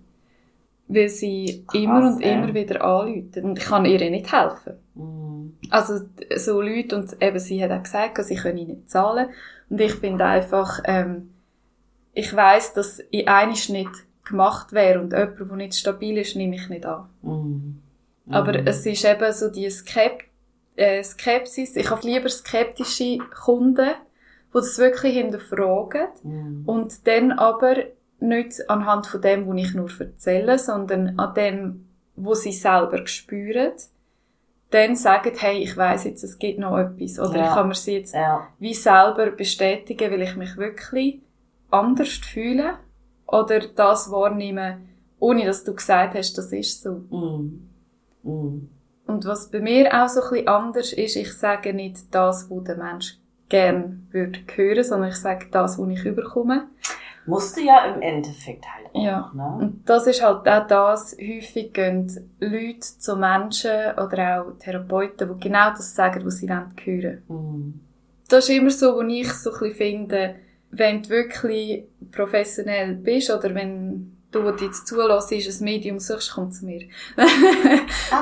Weil sie Krass, immer und ey. immer wieder anrufen. Und ich kann ihr nicht helfen. Mhm. Also, so Leute, und eben sie hat auch gesagt, sie können nicht zahlen. Und ich finde einfach, ähm, ich weiss, dass in einisch nicht gemacht wäre und jemand, der nicht stabil ist, nehme ich nicht an. Mhm. Aber Mhm. es ist eben so die Skep äh, Skepsis. Ich habe lieber skeptische Kunden, die das wirklich hinterfragen Mhm. und dann aber nicht anhand von dem, was ich nur erzähle, sondern an dem, wo sie selber spüren, dann sagen, hey, ich weiss jetzt, es gibt noch etwas. Oder Ja. ich kann mir sie jetzt Ja. wie selber bestätigen, weil ich mich wirklich anders fühle oder das wahrnehme, ohne dass du gesagt hast, das ist so. Mhm. Mhm. Und was bei mir auch so ein bisschen anders ist, ich sage nicht das, was der Mensch gern würde hören, sondern ich sage das, was ich überkomme. Musst du ja im Endeffekt halt auch, Ja. ne? Und das ist halt auch das, häufig gehen Leute zu Menschen oder auch Therapeuten, die genau das sagen, was sie hören wollen. Mhm. Das ist immer so, wo ich so ein bisschen finde, wenn du wirklich professionell bist oder wenn du die jetzt zulässt, ein Medium suchst, komm zu mir.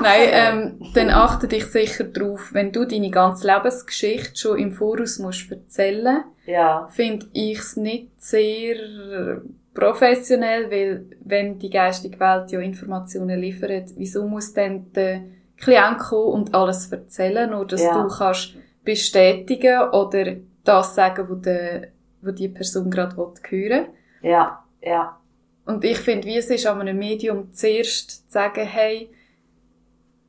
Nein, ähm, dann achte dich sicher drauf, wenn du deine ganze Lebensgeschichte schon im Voraus musst erzählen, Ja. finde ich es nicht sehr professionell, weil wenn die geistige Welt ja Informationen liefert, wieso muss dann der Klient kommen und alles erzählen, nur dass Ja. du kannst bestätigen oder das sagen, wo, der, wo die Person gerade hören will. Ja. Ja. Und ich finde, wie es ist an einem Medium zuerst zu sagen, hey,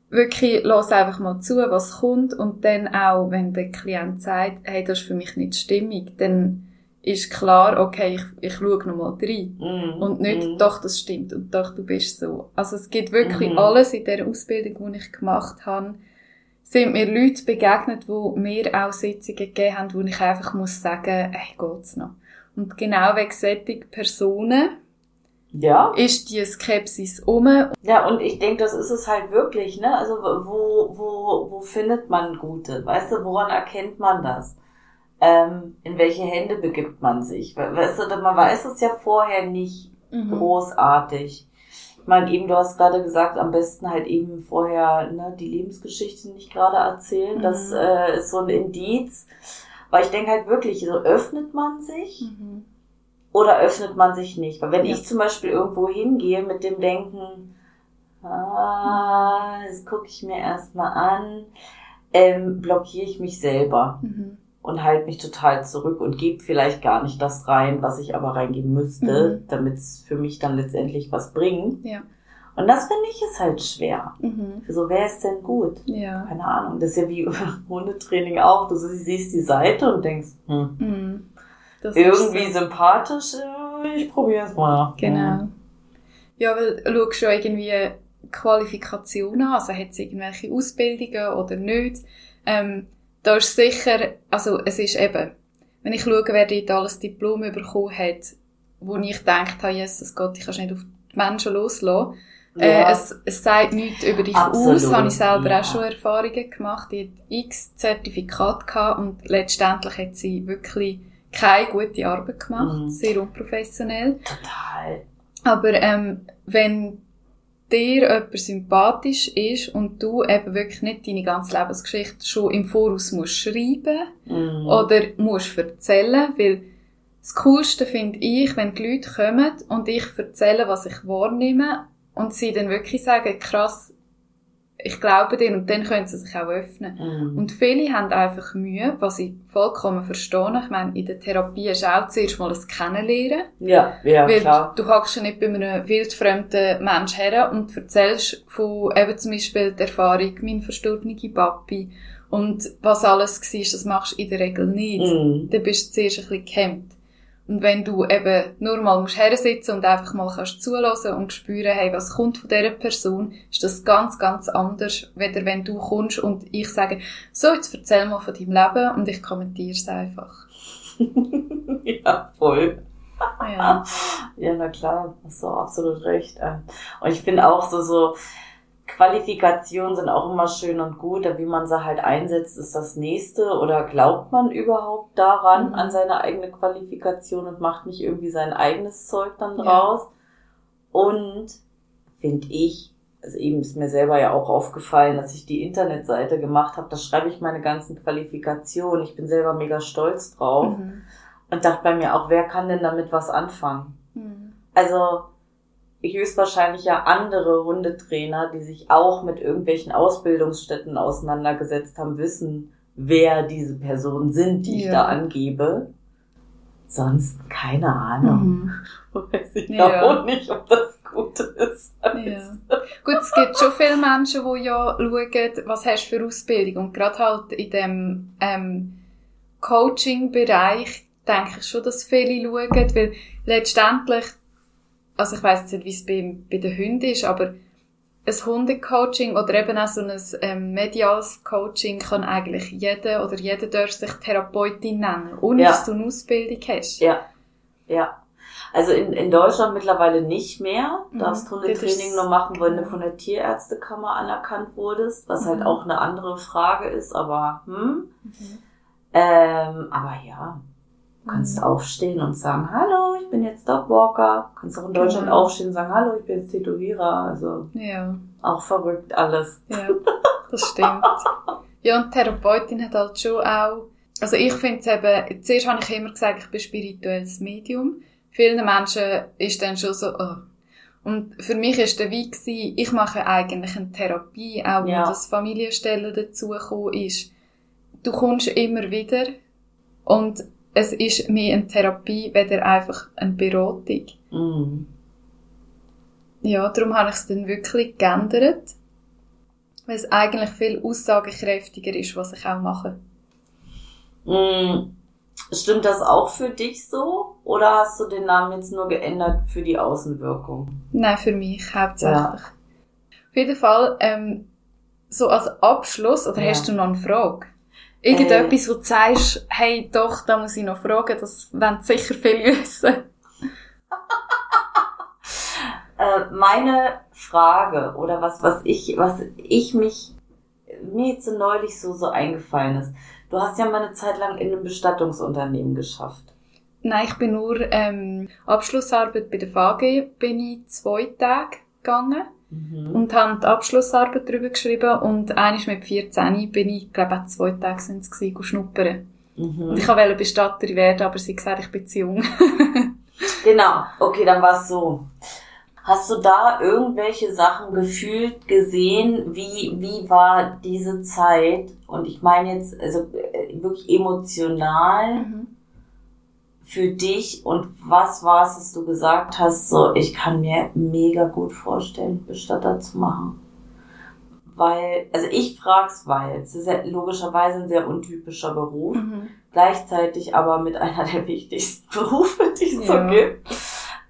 wirklich, lass einfach mal zu, was kommt. Und dann auch, wenn der Klient sagt, hey, das ist für mich nicht stimmig, dann ist klar, okay, ich, ich schaue nochmal rein. Mhm. Und nicht, Mhm. doch, das stimmt und doch, du bist so. Also es gibt wirklich Mhm. alles in der Ausbildung, die ich gemacht habe, sind mir Leute begegnet, die mir auch Sitzungen gegeben haben, wo ich einfach muss sagen, hey, geht's noch? Und genau wegen solchen Personen Ja. ist die Skepsis um. Ja, und ich denke, das ist es halt wirklich, ne? Also wo, wo, wo findet man Gute? Weißt du, woran erkennt man das? Ähm, in welche Hände begibt man sich? We- Weißt du, man weiß es ja vorher nicht Mhm. großartig. Ich meine, eben, du hast gerade gesagt, am besten halt eben vorher ne, die Lebensgeschichte nicht gerade erzählen. Das Mhm. äh, ist so ein Indiz. Aber ich denke halt wirklich, so öffnet man sich Mhm. Oder öffnet man sich nicht? Weil wenn Ja. ich zum Beispiel irgendwo hingehe mit dem Denken, ah, das gucke ich mir erstmal an, ähm, blockiere ich mich selber Mhm. und halte mich total zurück und gebe vielleicht gar nicht das rein, was ich aber reingeben müsste, Mhm. damit es für mich dann letztendlich was bringt. Ja. Und das finde ich ist halt schwer. Mhm. So, wer ist denn gut? Ja. Keine Ahnung. Das ist ja wie Hundetraining auch. Du siehst die Seite und denkst, hm, Mhm. Das irgendwie so. sympathisch, äh, ich probiere es mal. Genau. Ja, weil du schaust schon irgendwie Qualifikationen an, also hat es irgendwelche Ausbildungen oder nicht. Ähm, da ist sicher, also es ist eben, wenn ich schaue, wer dort alles Diplom bekommen hat, wo ich gedacht habe, Jesus Gott, ich kann nicht auf die Menschen loslassen. Äh, Ja. es, es sagt nichts über dich Absolut, aus, habe ich selber ja. auch schon Erfahrungen gemacht. Die hat x Zertifikat gehabt und letztendlich hat sie wirklich keine gute Arbeit gemacht, Mhm. sehr unprofessionell. Total. Aber ähm, wenn dir jemand sympathisch ist und du eben wirklich nicht deine ganze Lebensgeschichte schon im Voraus musst schreiben Mhm. oder musst erzählen, weil das Coolste finde ich, wenn die Leute kommen und ich erzähle, was ich wahrnehme und sie dann wirklich sagen, krass, ich glaube dir und dann können sie sich auch öffnen. Mhm. Und viele haben einfach Mühe, was ich vollkommen verstehe. Ich meine, in der Therapie ist auch zuerst mal das Kennenlernen. ja, ja, Weil klar. du hockst ja nicht bei einem wildfremden Mensch her und erzählst von eben zum Beispiel der Erfahrung, mein verstorbene Papi und was alles war, das machst du in der Regel nicht. Mhm. Dann bist du zuerst ein bisschen gehemmt. Und wenn du eben nur mal musst hersitzen und einfach mal kannst zulassen und spüren, hey, was kommt von dieser Person, ist das ganz, ganz anders, weder wenn du kommst und ich sage, so, jetzt erzähl mal von deinem Leben und ich kommentiere es einfach. ja, voll. Ja. Ja, na klar, hast du absolut recht. ähm. Und ich finde auch so, so Qualifikationen sind auch immer schön und gut, aber wie man sie halt einsetzt, ist das nächste. Oder glaubt man überhaupt daran, Mhm. an seine eigene Qualifikation und macht nicht irgendwie sein eigenes Zeug dann Ja. draus? Und finde ich, also eben ist mir selber ja auch aufgefallen, dass ich die Internetseite gemacht habe, da schreibe ich meine ganzen Qualifikationen. Ich bin selber mega stolz drauf. Mhm. Und dachte bei mir auch, wer kann denn damit was anfangen? Mhm. Also höchstwahrscheinlich ja andere Hundetrainer, die sich auch mit irgendwelchen Ausbildungsstätten auseinandergesetzt haben, wissen, wer diese Personen sind, die ich Ja. da angebe. Sonst keine Ahnung. Mhm. Weiß ich Ja. auch nicht, ob das gut ist. Ja. Gut, es gibt schon viele Menschen, die ja schauen, was hast du für Ausbildung. Und gerade halt in dem ähm, Coaching-Bereich denke ich schon, dass viele schauen, weil letztendlich, also ich weiss jetzt nicht, wie es bei, bei den Hunden ist, aber ein Hundecoaching oder eben auch so ein ähm, mediales Coaching kann eigentlich jeder oder jeder darf sich Therapeutin nennen, ohne Ja. dass du eine Ausbildung hast. Ja, ja. Also in, in Deutschland mittlerweile nicht mehr. Du Mhm. darfst Das Hundetraining nur machen, wenn du von der Tierärztekammer anerkannt wurdest, was halt Mhm. auch eine andere Frage ist, aber hm. Mhm. Ähm, aber ja, du kannst aufstehen und sagen, hallo, ich bin jetzt Dogwalker. Du kannst auch in Deutschland Genau. aufstehen und sagen, hallo, ich bin jetzt Tätowierer. Also Ja. auch verrückt alles. Ja, das stimmt. Ja, und Therapeutin hat halt schon auch, also ich finde es eben, zuerst habe ich immer gesagt, ich bin spirituelles Medium. Vielen Menschen ist dann schon so, oh. Und für mich ist der Weg gewesen, ich mache eigentlich eine Therapie, auch Ja. wo das Familienstellen dazugekommen ist. Du kommst immer wieder und es ist mehr eine Therapie, weder einfach eine Beratung. Mhm. Ja, darum habe ich es dann wirklich geändert. Weil es eigentlich viel aussagekräftiger ist, was ich auch mache. Mm, Stimmt das auch für dich so? Oder hast du den Namen jetzt nur geändert für die Außenwirkung? Nein, für mich hauptsächlich. Auf jeden Fall, ähm, so als Abschluss, oder Ja. hast du noch eine Frage? Irgendetwas, wo du sagst, hey, doch, da muss ich noch fragen, das wollen sicher viele wissen. Äh, meine Frage oder was, was ich, was ich mich, mir jetzt so neulich so, so eingefallen ist. Du hast ja mal eine Zeit lang in einem Bestattungsunternehmen geschafft. Nein, ich bin nur, ähm, Abschlussarbeit bei der VG bin ich zwei Tage gegangen. Mhm. Und habe die Abschlussarbeit darüber geschrieben und eines mit 14 bin ich, glaube auch zwei Tage sind es gewesen, schnuppern. Und Mhm. ich wollte Bestatterin werden, aber sie gesagt, ich bin zu jung. Genau, okay, dann war es so. Hast du da irgendwelche Sachen gefühlt, gesehen? Wie, wie war diese Zeit? Und ich meine jetzt, also äh, wirklich emotional für dich und was war es, dass du gesagt hast, so, ich kann mir mega gut vorstellen, Bestatter zu machen? Weil, also ich frag's, weil es ist ja logischerweise ein sehr untypischer Beruf Mhm. gleichzeitig aber mit einer der wichtigsten Berufe, die es so Ja. gibt.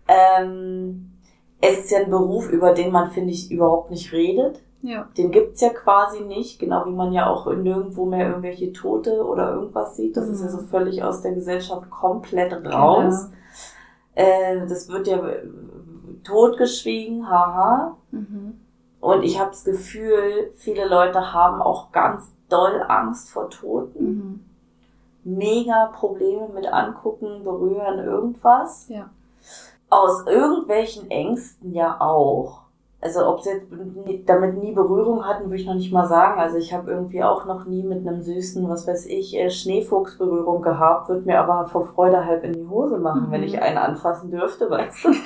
Ähm, es ist ja ein Beruf, über den man, finde ich, überhaupt nicht redet. Ja. Den gibt's ja quasi nicht, genau wie man ja auch nirgendwo mehr irgendwelche Tote oder irgendwas sieht. Das ist ja Mhm. so völlig aus der Gesellschaft komplett raus. Äh, das wird ja äh, totgeschwiegen, haha. Mhm. Und ich habe das Gefühl, viele Leute haben auch ganz doll Angst vor Toten Mhm. mega Probleme mit angucken, berühren, irgendwas. Ja. Aus irgendwelchen Ängsten ja auch. Also ob sie jetzt damit nie Berührung hatten, würde ich noch nicht mal sagen. Also ich habe irgendwie auch noch nie mit einem süßen, was weiß ich, äh, Schneefuchs Berührung gehabt, würde mir aber vor Freude halb in die Hose machen, mhm. wenn ich einen anfassen dürfte, weißt du.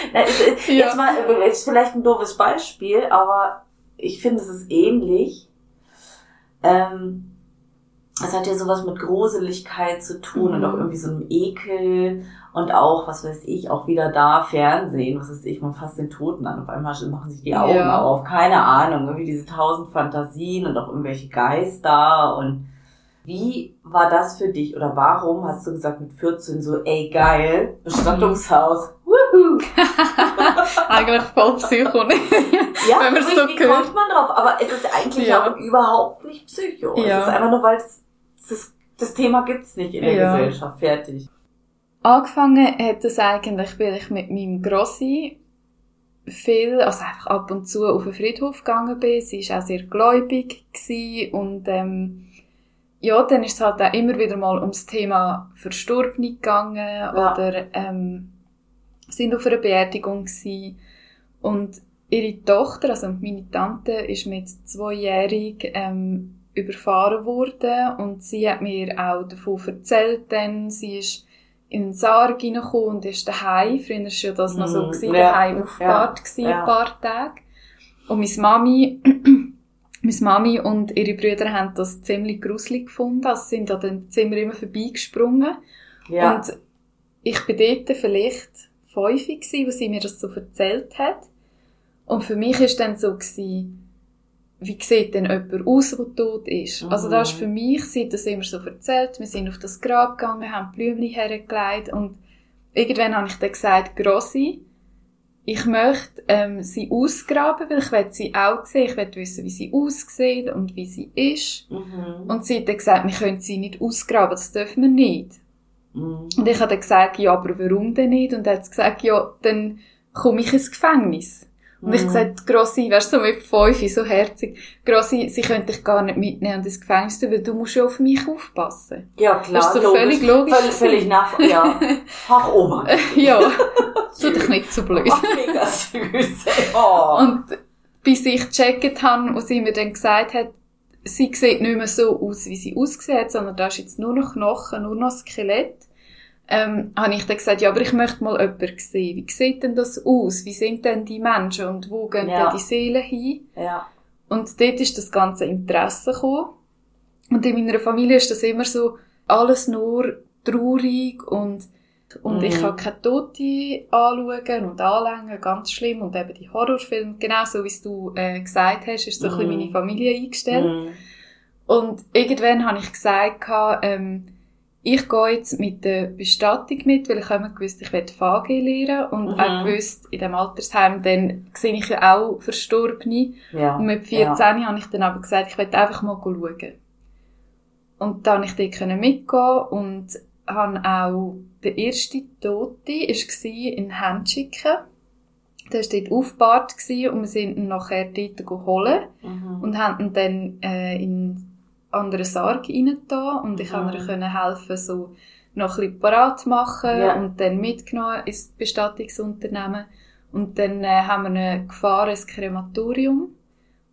Na, ist, ja. Jetzt mal, ist vielleicht ein doofes Beispiel, aber ich finde, es ist ähnlich. Ähm, es hat ja sowas mit Gruseligkeit zu tun mhm. und auch irgendwie so einem Ekel und auch, was weiß ich, auch wieder da Fernsehen, was weiß ich, man fasst den Toten an, auf einmal machen sich die Augen ja. auf, keine Ahnung, irgendwie diese tausend Fantasien und auch irgendwelche Geister und wie war das für dich oder warum hast du gesagt mit 14 so, ey geil, Bestattungshaus, wuhu. eigentlich voll Psycho, ne? Ja, Wenn man so wie kommt man drauf? Aber es ist eigentlich ja. auch überhaupt nicht Psycho. Ja. Es ist einfach nur, weil es, das, das Thema gibt's nicht in der ja. Gesellschaft. Fertig. Angefangen hat es eigentlich, weil ich mit meinem Grossi viel, also einfach ab und zu auf den Friedhof gegangen bin. Sie war auch sehr gläubig gewesen und ähm, ja, dann ist es halt auch immer wieder mal ums Thema Verstorbene gegangen ja. oder ähm, sind auf einer Beerdigung gewesen. und ihre Tochter, also meine Tante, ist mit zweijährig ähm, überfahren worden und sie hat mir auch davon erzählt, denn sie ist in den Sarg reingekommen und ist daheim. Früher war ja das noch so, mhm. gewesen, ja. daheim aufgebahrt ja. ja. ein paar Tage. Und meine Mami, meine Mami und ihre Brüder haben das ziemlich gruselig gefunden. Also sind an dem Zimmer immer vorbeigesprungen. Ja. Und ich bin dort vielleicht fünf gewesen, wo sie mir das so erzählt hat. Und für mich ist dann so gewesen, wie sieht denn jemand aus, der tot ist? Mhm. Also das ist für mich, sie hat das immer so erzählt, wir sind auf das Grab gegangen, haben Blümchen hergelegt und irgendwann habe ich dann gesagt, Grossi, ich möchte ähm, sie ausgraben, weil ich will sie auch sehen, ich will wissen, wie sie aussieht und wie sie ist. Mhm. Und sie hat dann gesagt, wir können sie nicht ausgraben, das dürfen wir nicht. Mhm. Und ich habe dann gesagt, ja, aber warum denn nicht? Und er hat gesagt, ja, dann komme ich ins Gefängnis. Und ich mhm. gesagt, Grossi, wärst du so mit fünf, so herzig, Grossi, sie könnte dich gar nicht mitnehmen ins Gefängnis, weil du musst ja auf mich aufpassen. Ja, klar. Das ist so völlig logisch. Völlig, völlig nach, ja. Ach, Oma. ja. Tu dich nicht so blöd. Ach, mega süß. Oh. Und bis ich gecheckt habe, wo sie mir dann gesagt hat, sie sieht nicht mehr so aus, wie sie ausgesehen hat, sondern da ist jetzt nur noch Knochen, nur noch Skelett ähm, habe ich dann gesagt, ja, aber ich möchte mal jemanden sehen. Wie sieht denn das aus? Wie sind denn die Menschen und wo gehen ja. denn die Seelen hin? Ja. Und dort ist das ganze Interesse gekommen. Und in meiner Familie ist das immer so, alles nur traurig und, und mhm. ich kann keine Tote anschauen und anlängen, ganz schlimm. Und eben die Horrorfilme, genau so wie du äh, gesagt hast, ist so mhm. ein bisschen mhm. meine Familie eingestellt. Mhm. Und irgendwann habe ich gesagt, ähm, ich gehe jetzt mit der Bestattung mit, weil ich immer gewusst, ich werde VG lernen und mhm. auch gewusst, in dem Altersheim, dann sehe ich ja auch Verstorbene. Ja. Und mit 14 ja. habe ich dann aber gesagt, ich werde einfach mal schauen. Und dann konnte ich dort mitgehen und habe auch, der erste Tote war in Handschicken. Der war dort aufgebahrt und wir sind ihn nachher dort geholt mhm. und haben ihn dann äh, in anderen Sarg rein und ich konnte mhm. ihr helfen, so noch ein bisschen parat machen ja. und dann mitgenommen ins Bestattungsunternehmen. Und dann äh, haben wir eine gefahren ins Krematorium.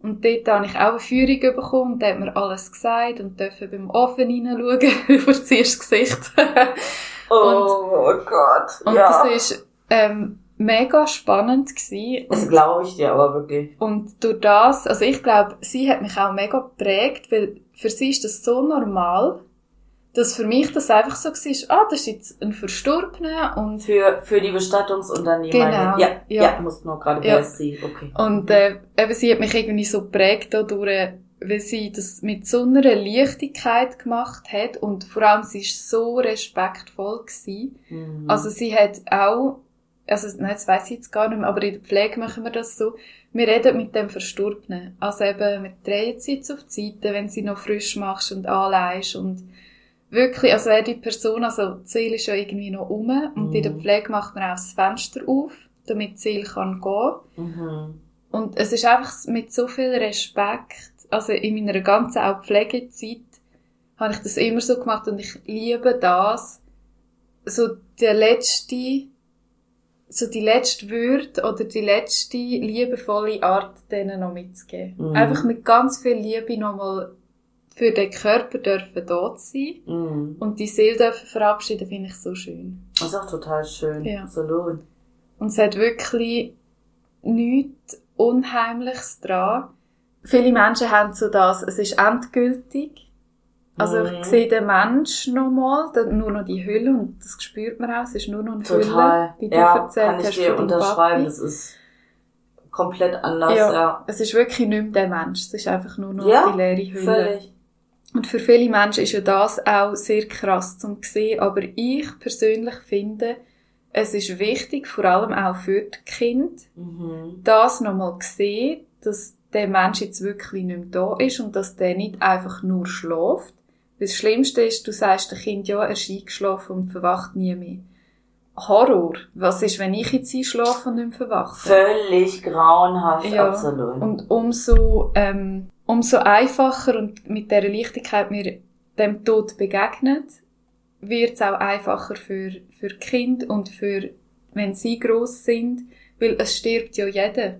Und dort habe ich auch eine Führung bekommen und da hat mir alles gesagt und durfte beim Ofen hineinschauen über das erste Gesicht. oh und, Gott, Und ja. das ist ähm, mega spannend gewesen. Das glaube ich dir aber wirklich. Und durch das, also ich glaube, sie hat mich auch mega geprägt, weil für sie ist das so normal, dass für mich das einfach so war, ah, das ist jetzt ein Verstorbener und... Für, für die Bestattungsunternehmen. Genau. Ja, ja, ja muss nur gerade ja. BSC, okay. Und, äh, eben, sie hat mich irgendwie so geprägt dadurch, weil sie das mit so einer Leichtigkeit gemacht hat und vor allem sie ist so respektvoll gewesen. Mhm. Also sie hat auch, also, nein, das weiss ich jetzt gar nicht mehr, aber in der Pflege machen wir das so, wir reden mit dem Verstorbenen. Also eben, wir drehen jetzt auf die Seite, wenn sie noch frisch machst und anleihst und wirklich, also wäre die Person, also die Seele ist ja irgendwie noch um und mm. in der mhm. Pflege macht man auch das Fenster auf, damit die Seele kann gehen. Mm Und es ist einfach mit so viel Respekt, also in meiner ganzen auch Pflegezeit, habe ich das immer so gemacht und ich liebe das, so der letzte so die letzte Würde oder die letzte liebevolle Art denen noch mitzugeben. Mhm. Einfach mit ganz viel Liebe nochmal für den Körper dürfen dort sein Mhm. und die Seele dürfen verabschieden, finde ich so schön. Das ist auch total schön. Ja. Absolut. Und es hat wirklich nichts Unheimliches dran. Viele Menschen haben so das, es ist endgültig. Also Mhm. ich sehe den Mensch nochmal, nur noch die Hülle und das spürt man auch, es ist nur noch eine Total. Hülle, wie du ja, erzählt kann ich hast dir unterschreiben. Papi. Das ist komplett anders. Ja. Ja. Es ist wirklich nicht mehr der Mensch, es ist einfach nur noch Ja, die leere Hülle. Völlig. Und für viele Menschen ist ja das auch sehr krass zum sehen, aber ich persönlich finde, es ist wichtig, vor allem auch für die Kinder, Mhm. das nochmal zu sehen, dass der Mensch jetzt wirklich nicht mehr da ist und dass der nicht einfach nur schläft. Das Schlimmste ist, du sagst dem Kind, ja, er ist eingeschlafen und verwacht nie mehr. Horror. Was ist, wenn ich jetzt einschlafe und nicht mehr verwache? Völlig grauenhaft, Ja. absolut. Und umso, ähm, umso einfacher und mit der Leichtigkeit wir dem Tod begegnet, wird es auch einfacher für, für Kinder und für, wenn sie gross sind, weil es stirbt ja jeder.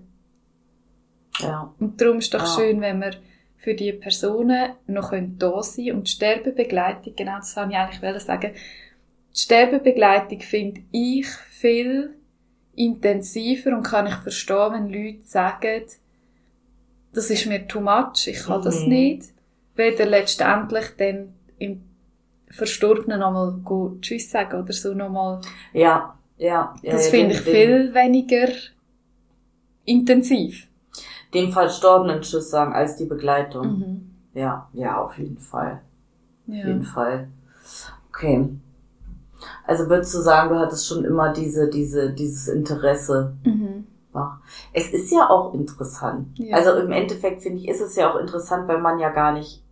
ja. Und darum ist es doch Ah. schön, wenn wir für die Personen noch da sein können. Und die Sterbebegleitung, genau das wollte ich eigentlich sagen, die Sterbebegleitung finde ich viel intensiver und kann ich verstehen, wenn Leute sagen, das ist mir too much, ich kann das Mhm. nicht. Weder letztendlich dann im Verstorbenen nochmal Tschüss sagen oder so nochmal. Ja, ja. ja Das ja, finde ich viel weniger intensiv. Dem Verstorbenen Tschüss sagen als die Begleitung. Mhm. Ja, ja, auf jeden Fall. Auf Ja. jeden Fall. Okay. Also würdest du sagen, du hattest schon immer diese, diese, dieses Interesse. Mhm. Es ist ja auch interessant. Ja. Also im Endeffekt finde ich, ist es ja auch interessant, weil man ja gar nicht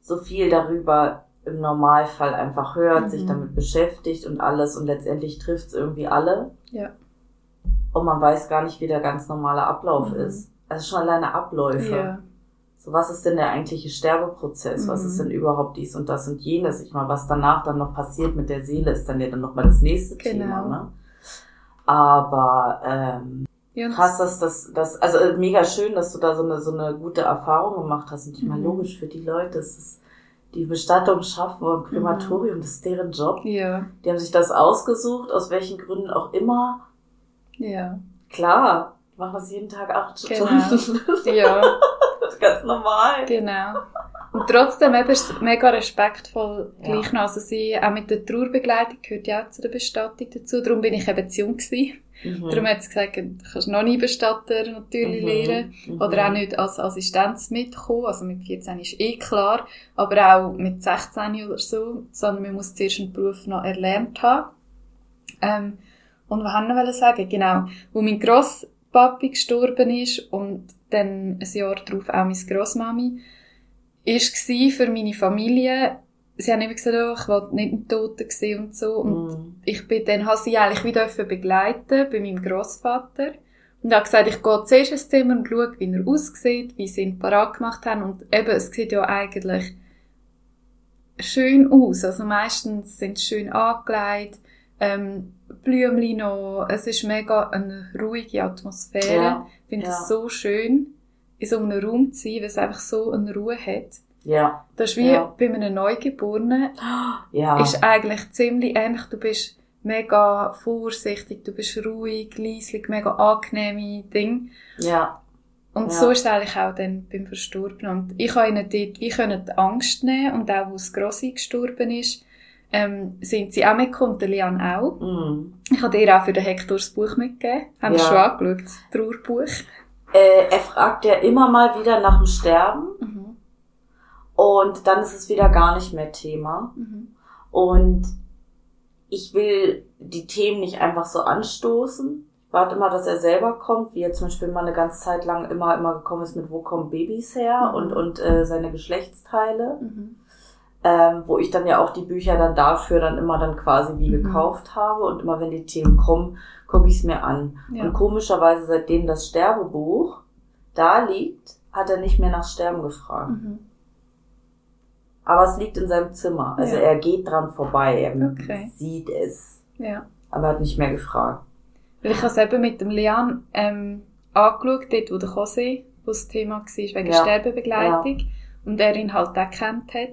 so viel darüber im Normalfall einfach hört, Mhm. sich damit beschäftigt und alles und letztendlich trifft es irgendwie alle. Ja. Und man weiß gar nicht, wie der ganz normale Ablauf Mhm. ist. Also schon alleine Abläufe. Ja. So, was ist denn der eigentliche Sterbeprozess? Was Mhm. ist denn überhaupt dies und das und jenes? Ich meine, was danach dann noch passiert mit der Seele, ist dann ja dann nochmal das nächste Genau. Thema, ne? Aber ähm, Ja, krass, dass das, das, also äh, mega schön, dass du da so eine so eine gute Erfahrung gemacht hast. Und ich meine, Mhm. logisch für die Leute, es ist die Bestattung schaffen und Mhm. Krematorium, das ist deren Job. Ja, Die haben sich das ausgesucht, aus welchen Gründen auch immer. ja, Klar, machen das jeden Tag acht Genau. Stunden. ja, das ist ganz normal. genau. Und trotzdem eben ist mega respektvoll Ja. gleich noch. Also sie, auch mit der Trauerbegleitung gehört ja auch zu der Bestattung dazu. Darum bin ich eben zu jung gewesen. Mhm. Darum hat sie gesagt, du kannst noch nie Bestatter natürlich Mhm. lernen. Mhm. Oder auch nicht als Assistenz mitkommen. Also mit 14 ist eh klar. Aber auch mit 16 oder so. Sondern man muss zuerst einen Beruf noch erlernt haben. Ähm, und was wollte ich noch sagen? Genau. Wo mein Grosspapi gestorben ist und dann ein Jahr darauf auch meine Grossmami, gsi für meine Familie, sie haben immer gesagt, oh, ich wollte nicht einen Toten sehen und so. Und Mhm. ich bin dann, habe sie eigentlich wieder begleiten bei meinem Grossvater. Und habe gesagt, ich gehe zuerst ins Zimmer und schaue, wie er aussieht, wie sie ihn parat gemacht haben. Und eben, es sieht ja eigentlich schön aus. Also meistens sind sie schön angelegt, ähm, Blümchen noch. Es ist mega eine ruhige Atmosphäre. Ja, ich finde ja. es so schön, in so einem Raum zu sein, weil es einfach so eine Ruhe hat. Ja, Das ist wie Ja. bei einem Neugeborenen, ja. ist eigentlich ziemlich ähnlich. Du bist mega vorsichtig, du bist ruhig, leislich, mega angenehme Ding. ja. Und Ja. so ist es eigentlich auch dann beim Verstorbenen. Und ich habe ihnen dort, wie können die Angst nehmen und auch, wo das Grossi gestorben ist, ähm, sind sie auch mitgekommen, und der Lian auch. Mhm. Ich habe dir auch für den Hector das Buch mitgegeben. Haben Ja. Sie schon angeschaut, das Trauerbuch? Äh, er fragt ja immer mal wieder nach dem Sterben Mhm. und dann ist es wieder gar nicht mehr Thema. Mhm. Und ich will die Themen nicht einfach so anstoßen. Ich warte immer, dass er selber kommt, wie er zum Beispiel mal eine ganze Zeit lang immer, immer gekommen ist mit, wo kommen Babys her Mhm. und, und äh, seine Geschlechtsteile. Mhm. Ähm, wo ich dann ja auch die Bücher dann dafür dann immer dann quasi wie Mhm. gekauft habe und immer wenn die Themen kommen, gucke ich es mir an. Ja. Und komischerweise seitdem das Sterbebuch da liegt, hat er nicht mehr nach Sterben gefragt. Mhm. Aber es liegt in seinem Zimmer. Also Ja. er geht dran vorbei, er Okay. sieht es, Ja. aber hat nicht mehr gefragt. Weil ich habe es eben mit dem Leon ähm, angeschaut, dort wo der Jose, wo das Thema war, wegen Ja. Sterbebegleitung. Und er ihn halt auch kennt hat.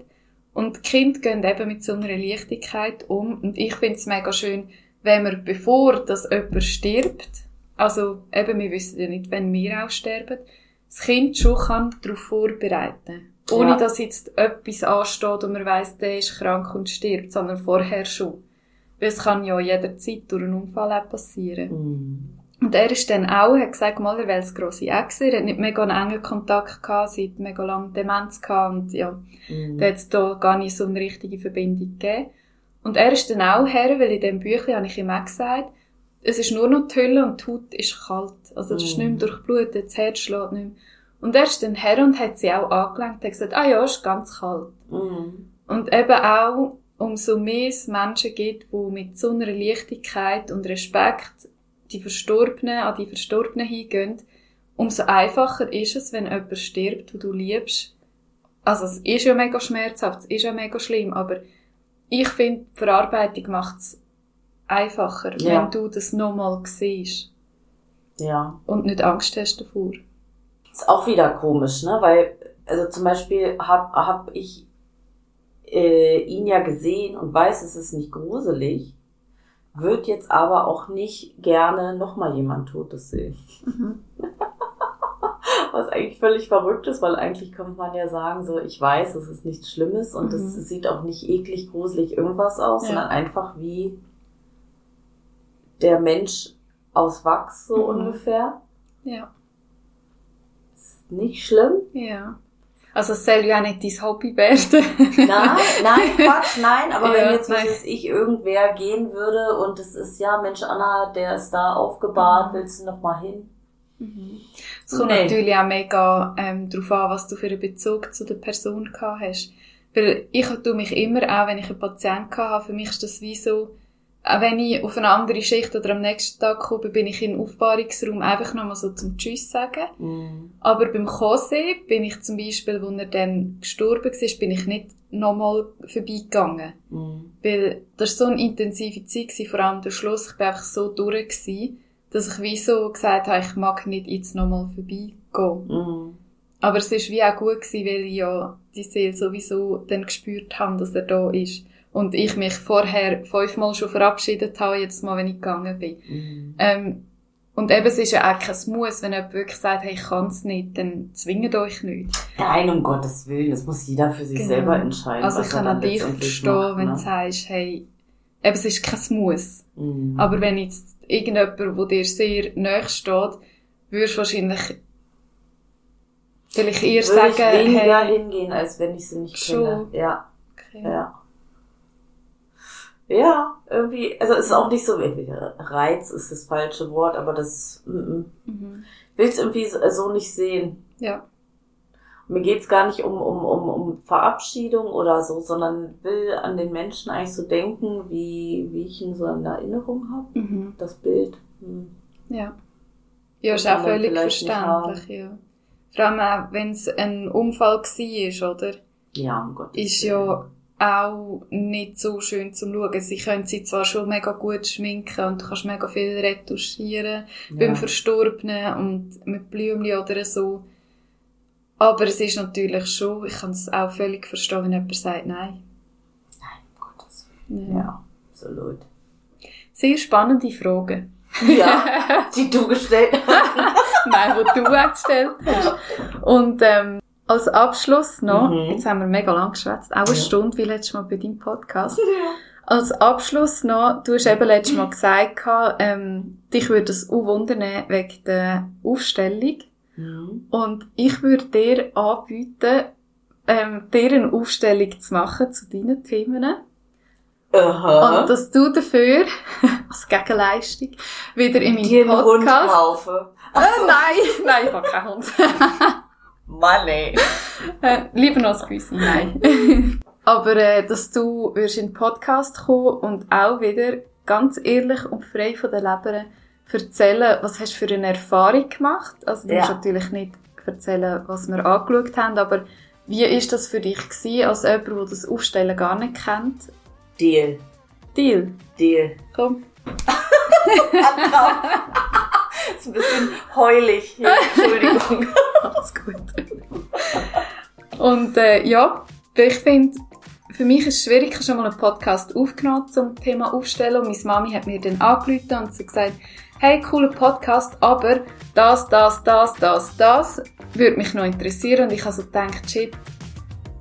Und die Kinder gehen eben mit so einer Leichtigkeit um. Und ich finde es mega schön, wenn man, bevor dass jemand stirbt, also eben, wir wissen ja nicht, wenn wir auch sterben, das Kind schon kann darauf vorbereiten Ohne Ja. dass jetzt etwas ansteht und man weiss, der ist krank und stirbt, sondern vorher schon. Weil es kann ja jederzeit durch einen Unfall auch passieren. Mhm. Und er ist dann auch, hat gesagt, mal, er will das grosse sein. Er hat nicht mega einen engen Kontakt gehabt, sie hat mega lange Demenz gehabt und ja, Mhm. da hat es da gar nicht so eine richtige Verbindung gegeben. Und er ist dann auch her, weil in dem Büchlein habe ich ihm auch gesagt, es ist nur noch die Hülle und die Haut ist kalt. Also das ist Mm. nicht mehr durchblutet, das Herz schlägt nicht mehr. Und er ist dann her und hat sie auch angelenkt, hat gesagt, ah ja, ist ganz kalt. Mhm. Und eben auch, umso mehr es Menschen gibt, die mit so einer Leichtigkeit und Respekt die Verstorbenen, an die Verstorbenen hingehen, umso einfacher ist es, wenn jemand stirbt, wo du liebst. Also es ist ja mega schmerzhaft, es ist ja mega schlimm, aber ich finde, die Verarbeitung macht es einfacher, Ja. wenn du das nochmal siehst Ja. und nicht Angst hast davor. Ist auch wieder komisch, ne? Weil, also zum Beispiel hab, hab ich äh, ihn ja gesehen und weiß, es ist nicht gruselig, wird jetzt aber auch nicht gerne nochmal jemand Totes sehen. Was eigentlich völlig verrückt ist, weil eigentlich könnte man ja sagen, so, ich weiß, es ist nichts Schlimmes und es Mhm. sieht auch nicht eklig, gruselig irgendwas aus, Ja. sondern einfach wie der Mensch aus Wachs, so Mhm. ungefähr. Ja. Ist nicht schlimm. Ja. Also es soll ja nicht dein Hobby werden. Nein, nein, Quatsch, nein, aber Ja, wenn jetzt, was weiß ich, irgendwer gehen würde und es ist, ja, Mensch, Anna, der ist da aufgebahrt, Mhm. willst du noch mal hin? Es kommt Nee. natürlich auch mega ähm, darauf an, was du für einen Bezug zu der Person gehabt hast. Weil ich tue mich immer, auch wenn ich einen Patienten habe, für mich ist das wie so, auch wenn ich auf eine andere Schicht oder am nächsten Tag komme, bin ich in den Aufbahrungsraum einfach nochmal so zum Tschüss sagen. Mhm. Aber beim Jose bin ich zum Beispiel, als er dann gestorben war, bin ich nicht nochmal vorbeigegangen. Mhm. Weil das war so eine intensive Zeit, gewesen, vor allem der Schluss. Ich war einfach so durch, gewesen, dass ich wie so gesagt habe, ich mag nicht jetzt nochmal vorbeigehen. Mhm. Aber es war wie auch gut, gewesen, weil ich ja die Seele sowieso dann gespürt habe, dass er da ist. Und ich mich vorher fünfmal schon verabschiedet habe, jetzt mal, wenn ich gegangen bin. Mhm. Ähm, und eben, es ist ja auch kein Muss, wenn jemand wirklich sagt, hey, ich kann es nicht, dann zwingt euch nicht. Nein, um Gottes Willen, das muss jeder für sich Genau. selber entscheiden. Also ich kann auch dich verstehen, macht, wenn ne? du sagst, hey, eben, es ist kein Muss. Mhm. Aber wenn jetzt irgendjemand, der dir sehr nahe steht, würdest du wahrscheinlich vielleicht eher Würde sagen, ich weniger hey, hingehen, als wenn ich sie nicht Schon. kenne. Ja, okay. ja. Ja, irgendwie, also es ist auch nicht so, Reiz ist das falsche Wort, aber das, mm, Mhm. will es irgendwie so, nicht sehen. ja, Mir geht's gar nicht um, um, um, um Verabschiedung oder so, sondern will an den Menschen eigentlich so denken, wie, wie ich ihn so in Erinnerung habe. mhm. Das Bild. Hm. ja. Ja, ist auch völlig verständlich, ja. Vor allem auch, wenn es ein Unfall war, oder? Ja, um Gottes Ist Willen. ja auch nicht so schön zum Schauen. Sie können sie zwar schon mega gut schminken und du kannst mega viel retuschieren beim ja. Verstorbenen und mit Blümchen oder so. Aber es ist natürlich schon, ich kann es auch völlig verstehen, wenn jemand sagt, nein. Um Gottes Willen. Ja. Ja, absolut. Sehr spannende Fragen. Ja, die du gestellt hast. nein, die du auch gestellt hast. Und ähm, als Abschluss noch, Mhm. jetzt haben wir mega lang geschwätzt, auch eine Ja. Stunde wie letztes Mal bei deinem Podcast. Als Abschluss noch, du hast eben letztes Mal gesagt, ähm, dich würde es auch wundern wegen der Aufstellung. Mhm. Und ich würde dir anbieten, ähm, dir eine Aufstellung zu machen zu deinen Themen. Aha. Und dass du dafür, als Gegenleistung, wieder in meinem dir einen Hund Podcast... kaufe. Äh, nein, nein, ich habe keinen Hund. Mann, ey. Äh, lieber noch ein Küsschen, nein. Aber äh, dass du wirst in den Podcast kommen und auch wieder ganz ehrlich und frei von der Leber erzählen, was hast du für eine Erfahrung gemacht. Also du Ja. musst natürlich nicht erzählen, was wir angeschaut haben, aber wie ist das für dich gewesen, als jemand, der das Aufstellen gar nicht kennt? Deal. Deal, Deal. komm. ist ein bisschen heulig hier. Entschuldigung. Alles gut. Und äh, ja, ich finde, für mich ist es schwierig, ich habe schon mal einen Podcast aufgenommen zum Thema Aufstellen und meine Mami hat mir dann angerufen und sie gesagt, hey, cooler Podcast, aber das, das, das, das, das würde mich noch interessieren und ich habe so gedacht, shit,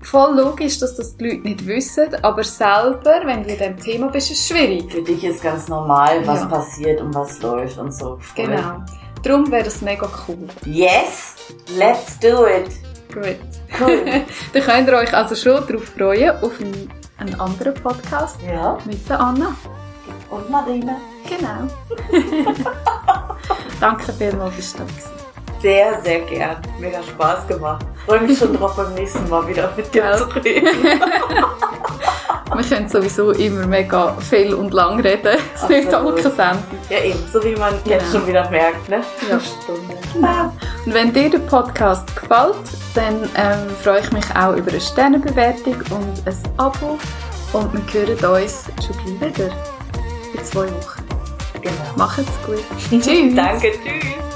voll logisch, dass das die Leute nicht wissen, aber selber, wenn du in diesem Thema bist, ist es schwierig. Für dich ist ganz normal, was Ja. passiert und was läuft und so. Voll. Genau. Darum wäre das mega cool. Yes, let's do it. Gut. Cool. Dann könnt ihr euch also schon darauf freuen, auf einen, einen anderen Podcast ja, mit der Anna. und Marina. Genau. Danke vielmals, bist du da gewesen. Sehr, sehr gern. Mega Spaß gemacht. Freue mich schon drauf, beim nächsten Mal wieder mit dir Gell? zu reden. Wir können sowieso immer mega viel und lang reden. Es nimmt aber Absolut. keine Sendung. Ja, eben, so wie man jetzt Genau. schon wieder merkt, ne? Ja. Stunde. Ah, Und wenn dir der Podcast gefällt, dann ähm, freue ich mich auch über eine Sternebewertung und ein Abo. Und wir hören uns schon gleich wieder. In zwei Wochen. genau. Macht's gut. Tschüss. Danke, tschüss.